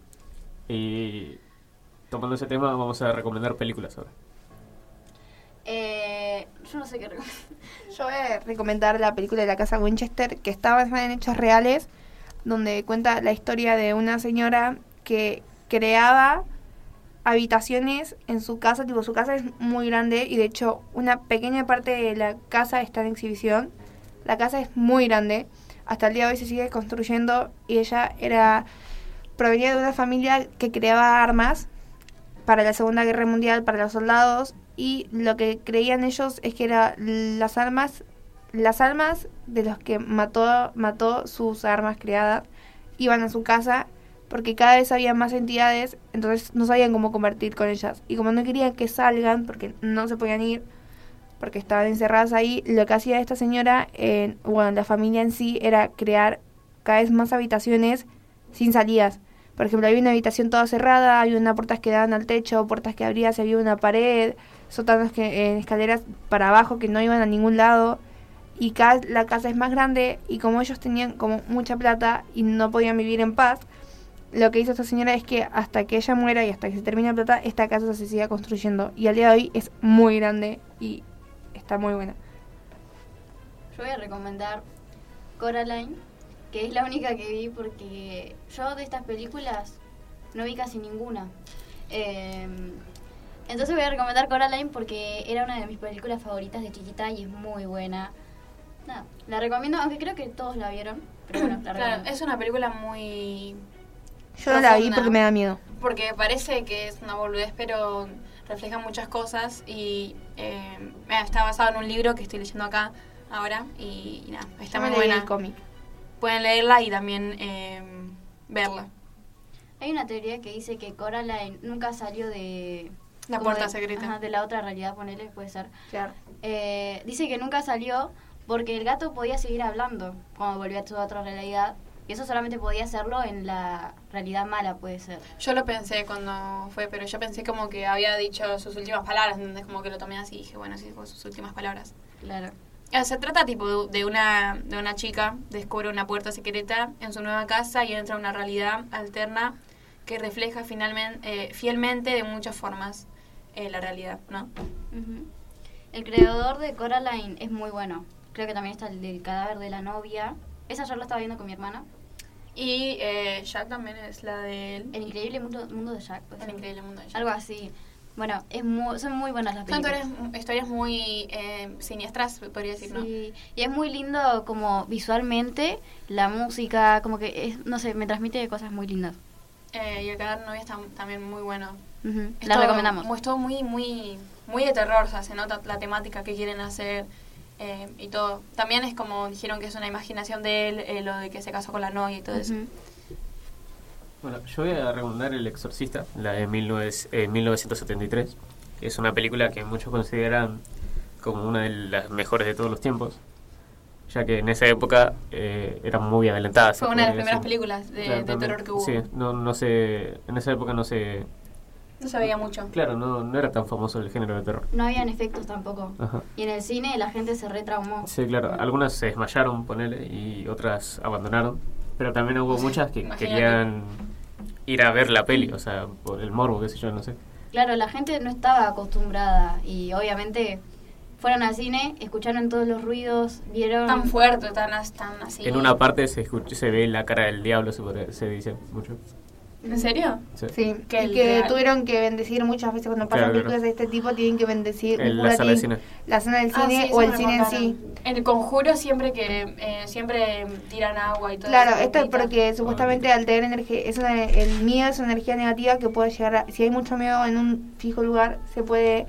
y tomando ese tema vamos a recomendar películas ahora. Eh, yo no sé qué recomendar. (laughs) Yo voy a recomendar la película de la casa Winchester, que está basada en hechos reales, donde cuenta la historia de una señora que creaba habitaciones en su casa, tipo su casa es muy grande y de hecho una pequeña parte de la casa está en exhibición. La casa es muy grande, hasta el día de hoy se sigue construyendo y ella era provenía de una familia que creaba armas para la Segunda Guerra Mundial, para los soldados y lo que creían ellos es que era las armas las almas de los que mató mató sus armas creadas iban a su casa porque cada vez había más entidades, entonces no sabían cómo convertir con ellas. Y como no querían que salgan, porque no se podían ir, porque estaban encerradas ahí, lo que hacía esta señora, eh, bueno, la familia en sí, era crear cada vez más habitaciones sin salidas. Por ejemplo, había una habitación toda cerrada, había unas puertas que daban al techo, puertas que abrías, había una pared, sótanos que eh, escaleras para abajo que no iban a ningún lado. Y cada la casa es más grande y como ellos tenían como mucha plata y no podían vivir en paz, lo que hizo esta señora es que hasta que ella muera y hasta que se termine la plata, esta casa se siga construyendo. Y al día de hoy es muy grande y está muy buena. Yo voy a recomendar Coraline, que es la única que vi porque yo de estas películas no vi casi ninguna. Eh, entonces voy a recomendar Coraline porque era una de mis películas favoritas de chiquita y es muy buena. Nada, la recomiendo, aunque creo que todos la vieron. Pero bueno, la (clears throat) Claro, recomiendo. es una película muy. Yo no la vi porque me da miedo. Porque parece que es una boludez, pero refleja muchas cosas y eh, está basado en un libro que estoy leyendo acá ahora y, y nada, está Yo muy buena. el cómic. Pueden leerla y también eh, verla. Hay una teoría que dice que Coraline nunca salió de... La puerta de- secreta. ajá, de la otra realidad, ponele, puede ser. Claro. Eh, dice que nunca salió porque el gato podía seguir hablando cuando volvió a su otra realidad. Y eso solamente podía hacerlo en la realidad mala, puede ser. Yo lo pensé cuando fue, pero yo pensé como que había dicho sus últimas palabras, ¿entendés? Como que lo tomé así y dije, bueno, sí, fue sus últimas palabras. Claro. Eh, Se trata tipo de una, de una chica, descubre una puerta secreta en su nueva casa y entra a una realidad alterna que refleja finalmente, eh, fielmente de muchas formas eh, la realidad, ¿no? El creador de Coraline es muy bueno. Creo que también está el del cadáver de la novia. Esa yo la estaba viendo con mi hermana. Y eh, Jack también es la del... El increíble mundo, mundo de Jack. puede El increíble mundo de Jack. Algo así. Bueno, es muy, son muy buenas las Son películas. historias, historias muy eh, siniestras, podría decir, ¿no? Sí, y es muy lindo como visualmente, la música, como que, es, no sé, me transmite cosas muy lindas. Eh, y el cadáver de novia está también muy bueno. Ujú, Es La recomendamos. Es todo muy, muy, muy de terror, o sea, se nota la temática que quieren hacer eh, y todo. También es como dijeron que es una imaginación de él, eh, lo de que se casó con la novia y todo eso. Bueno, yo voy a recomendar El Exorcista, la de 19 eh, 1973. que Es una película que muchos consideran como una de las mejores de todos los tiempos, ya que en esa época eh, eran muy adelantadas. se Fue una de las primeras películas de, Claro, de terror que hubo. Sí, no, no se, en esa época no se... No se veía mucho. Claro, no, no era tan famoso el género de terror. No habían efectos tampoco. Ajá. Y en el cine la gente se retraumó. Sí, claro. Algunas se desmayaron, ponele, y otras abandonaron. Pero también hubo muchas que Imagínate. querían ir a ver la peli, o sea, por el morbo, qué sé yo, no sé. Claro, la gente no estaba acostumbrada y obviamente fueron al cine, escucharon todos los ruidos, vieron... Tan fuerte, tan, tan así. En una parte se escucha, se ve la cara del diablo, se, se dice mucho. ¿En serio? Sí. Sí, Que y el que real. tuvieron que bendecir muchas veces cuando pasan Claro, películas claro. de este tipo, tienen que bendecir En un la sala de tiene- cine. la sala del Ah, cine sí, eso o el cine en sí. En el conjuro siempre que eh, siempre tiran agua y todo Claro, esto es porque supuestamente al tener energía, es una- el miedo es una energía negativa que puede llegar a, si hay mucho miedo en un fijo lugar, se puede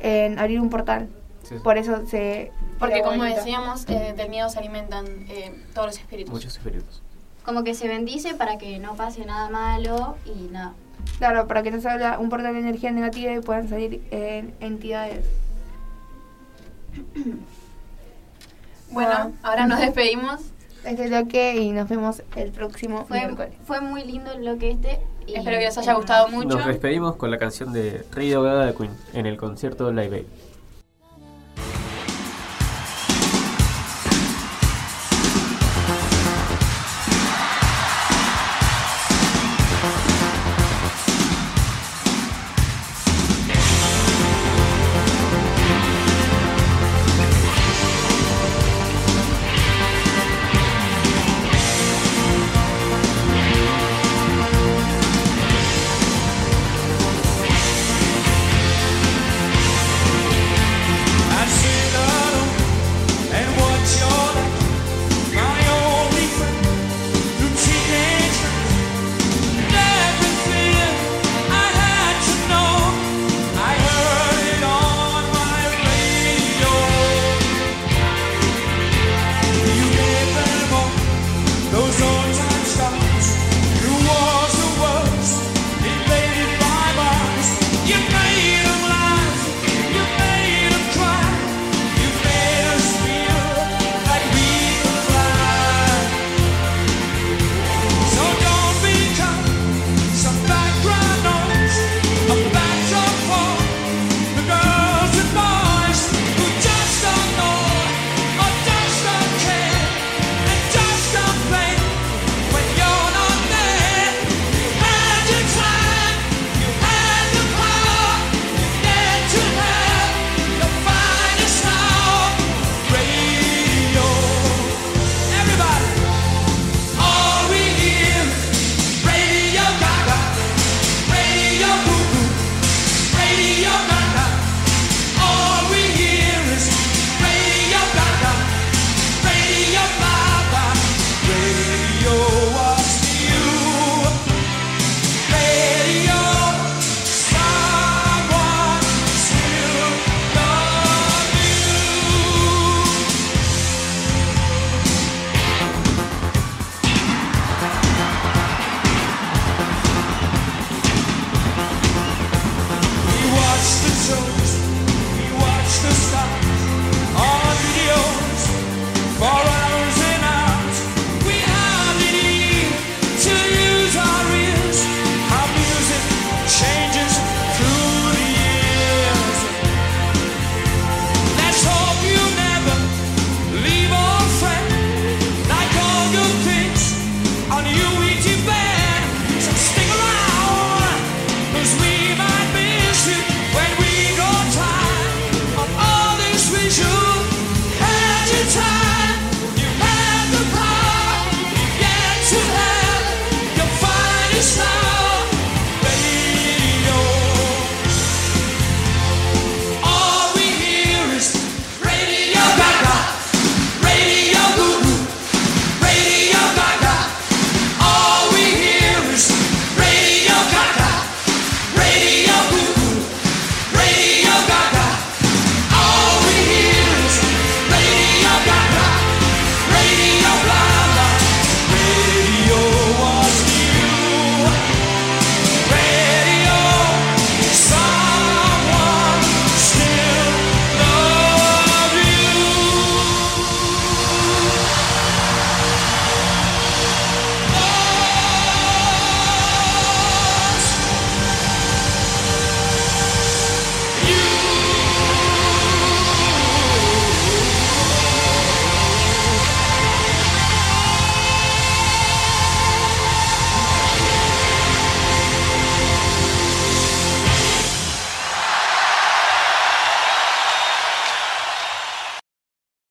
eh, abrir un portal. Sí, sí. Por eso se... Porque como bonito. decíamos, eh, del miedo se alimentan eh, todos los espíritus. Muchos espíritus. Como que se bendice para que no pase nada malo y nada. Claro, para que no se abra un portal de energía negativa y puedan salir eh, entidades. (clears throat) Bueno, ahora nos despedimos. Este es lo que y nos vemos el próximo Fue, miércoles. fue muy lindo el bloque este. y- Espero que les haya gustado mucho. Nos despedimos con la canción de Rey de Gaga de Queen en el concierto Live Aid.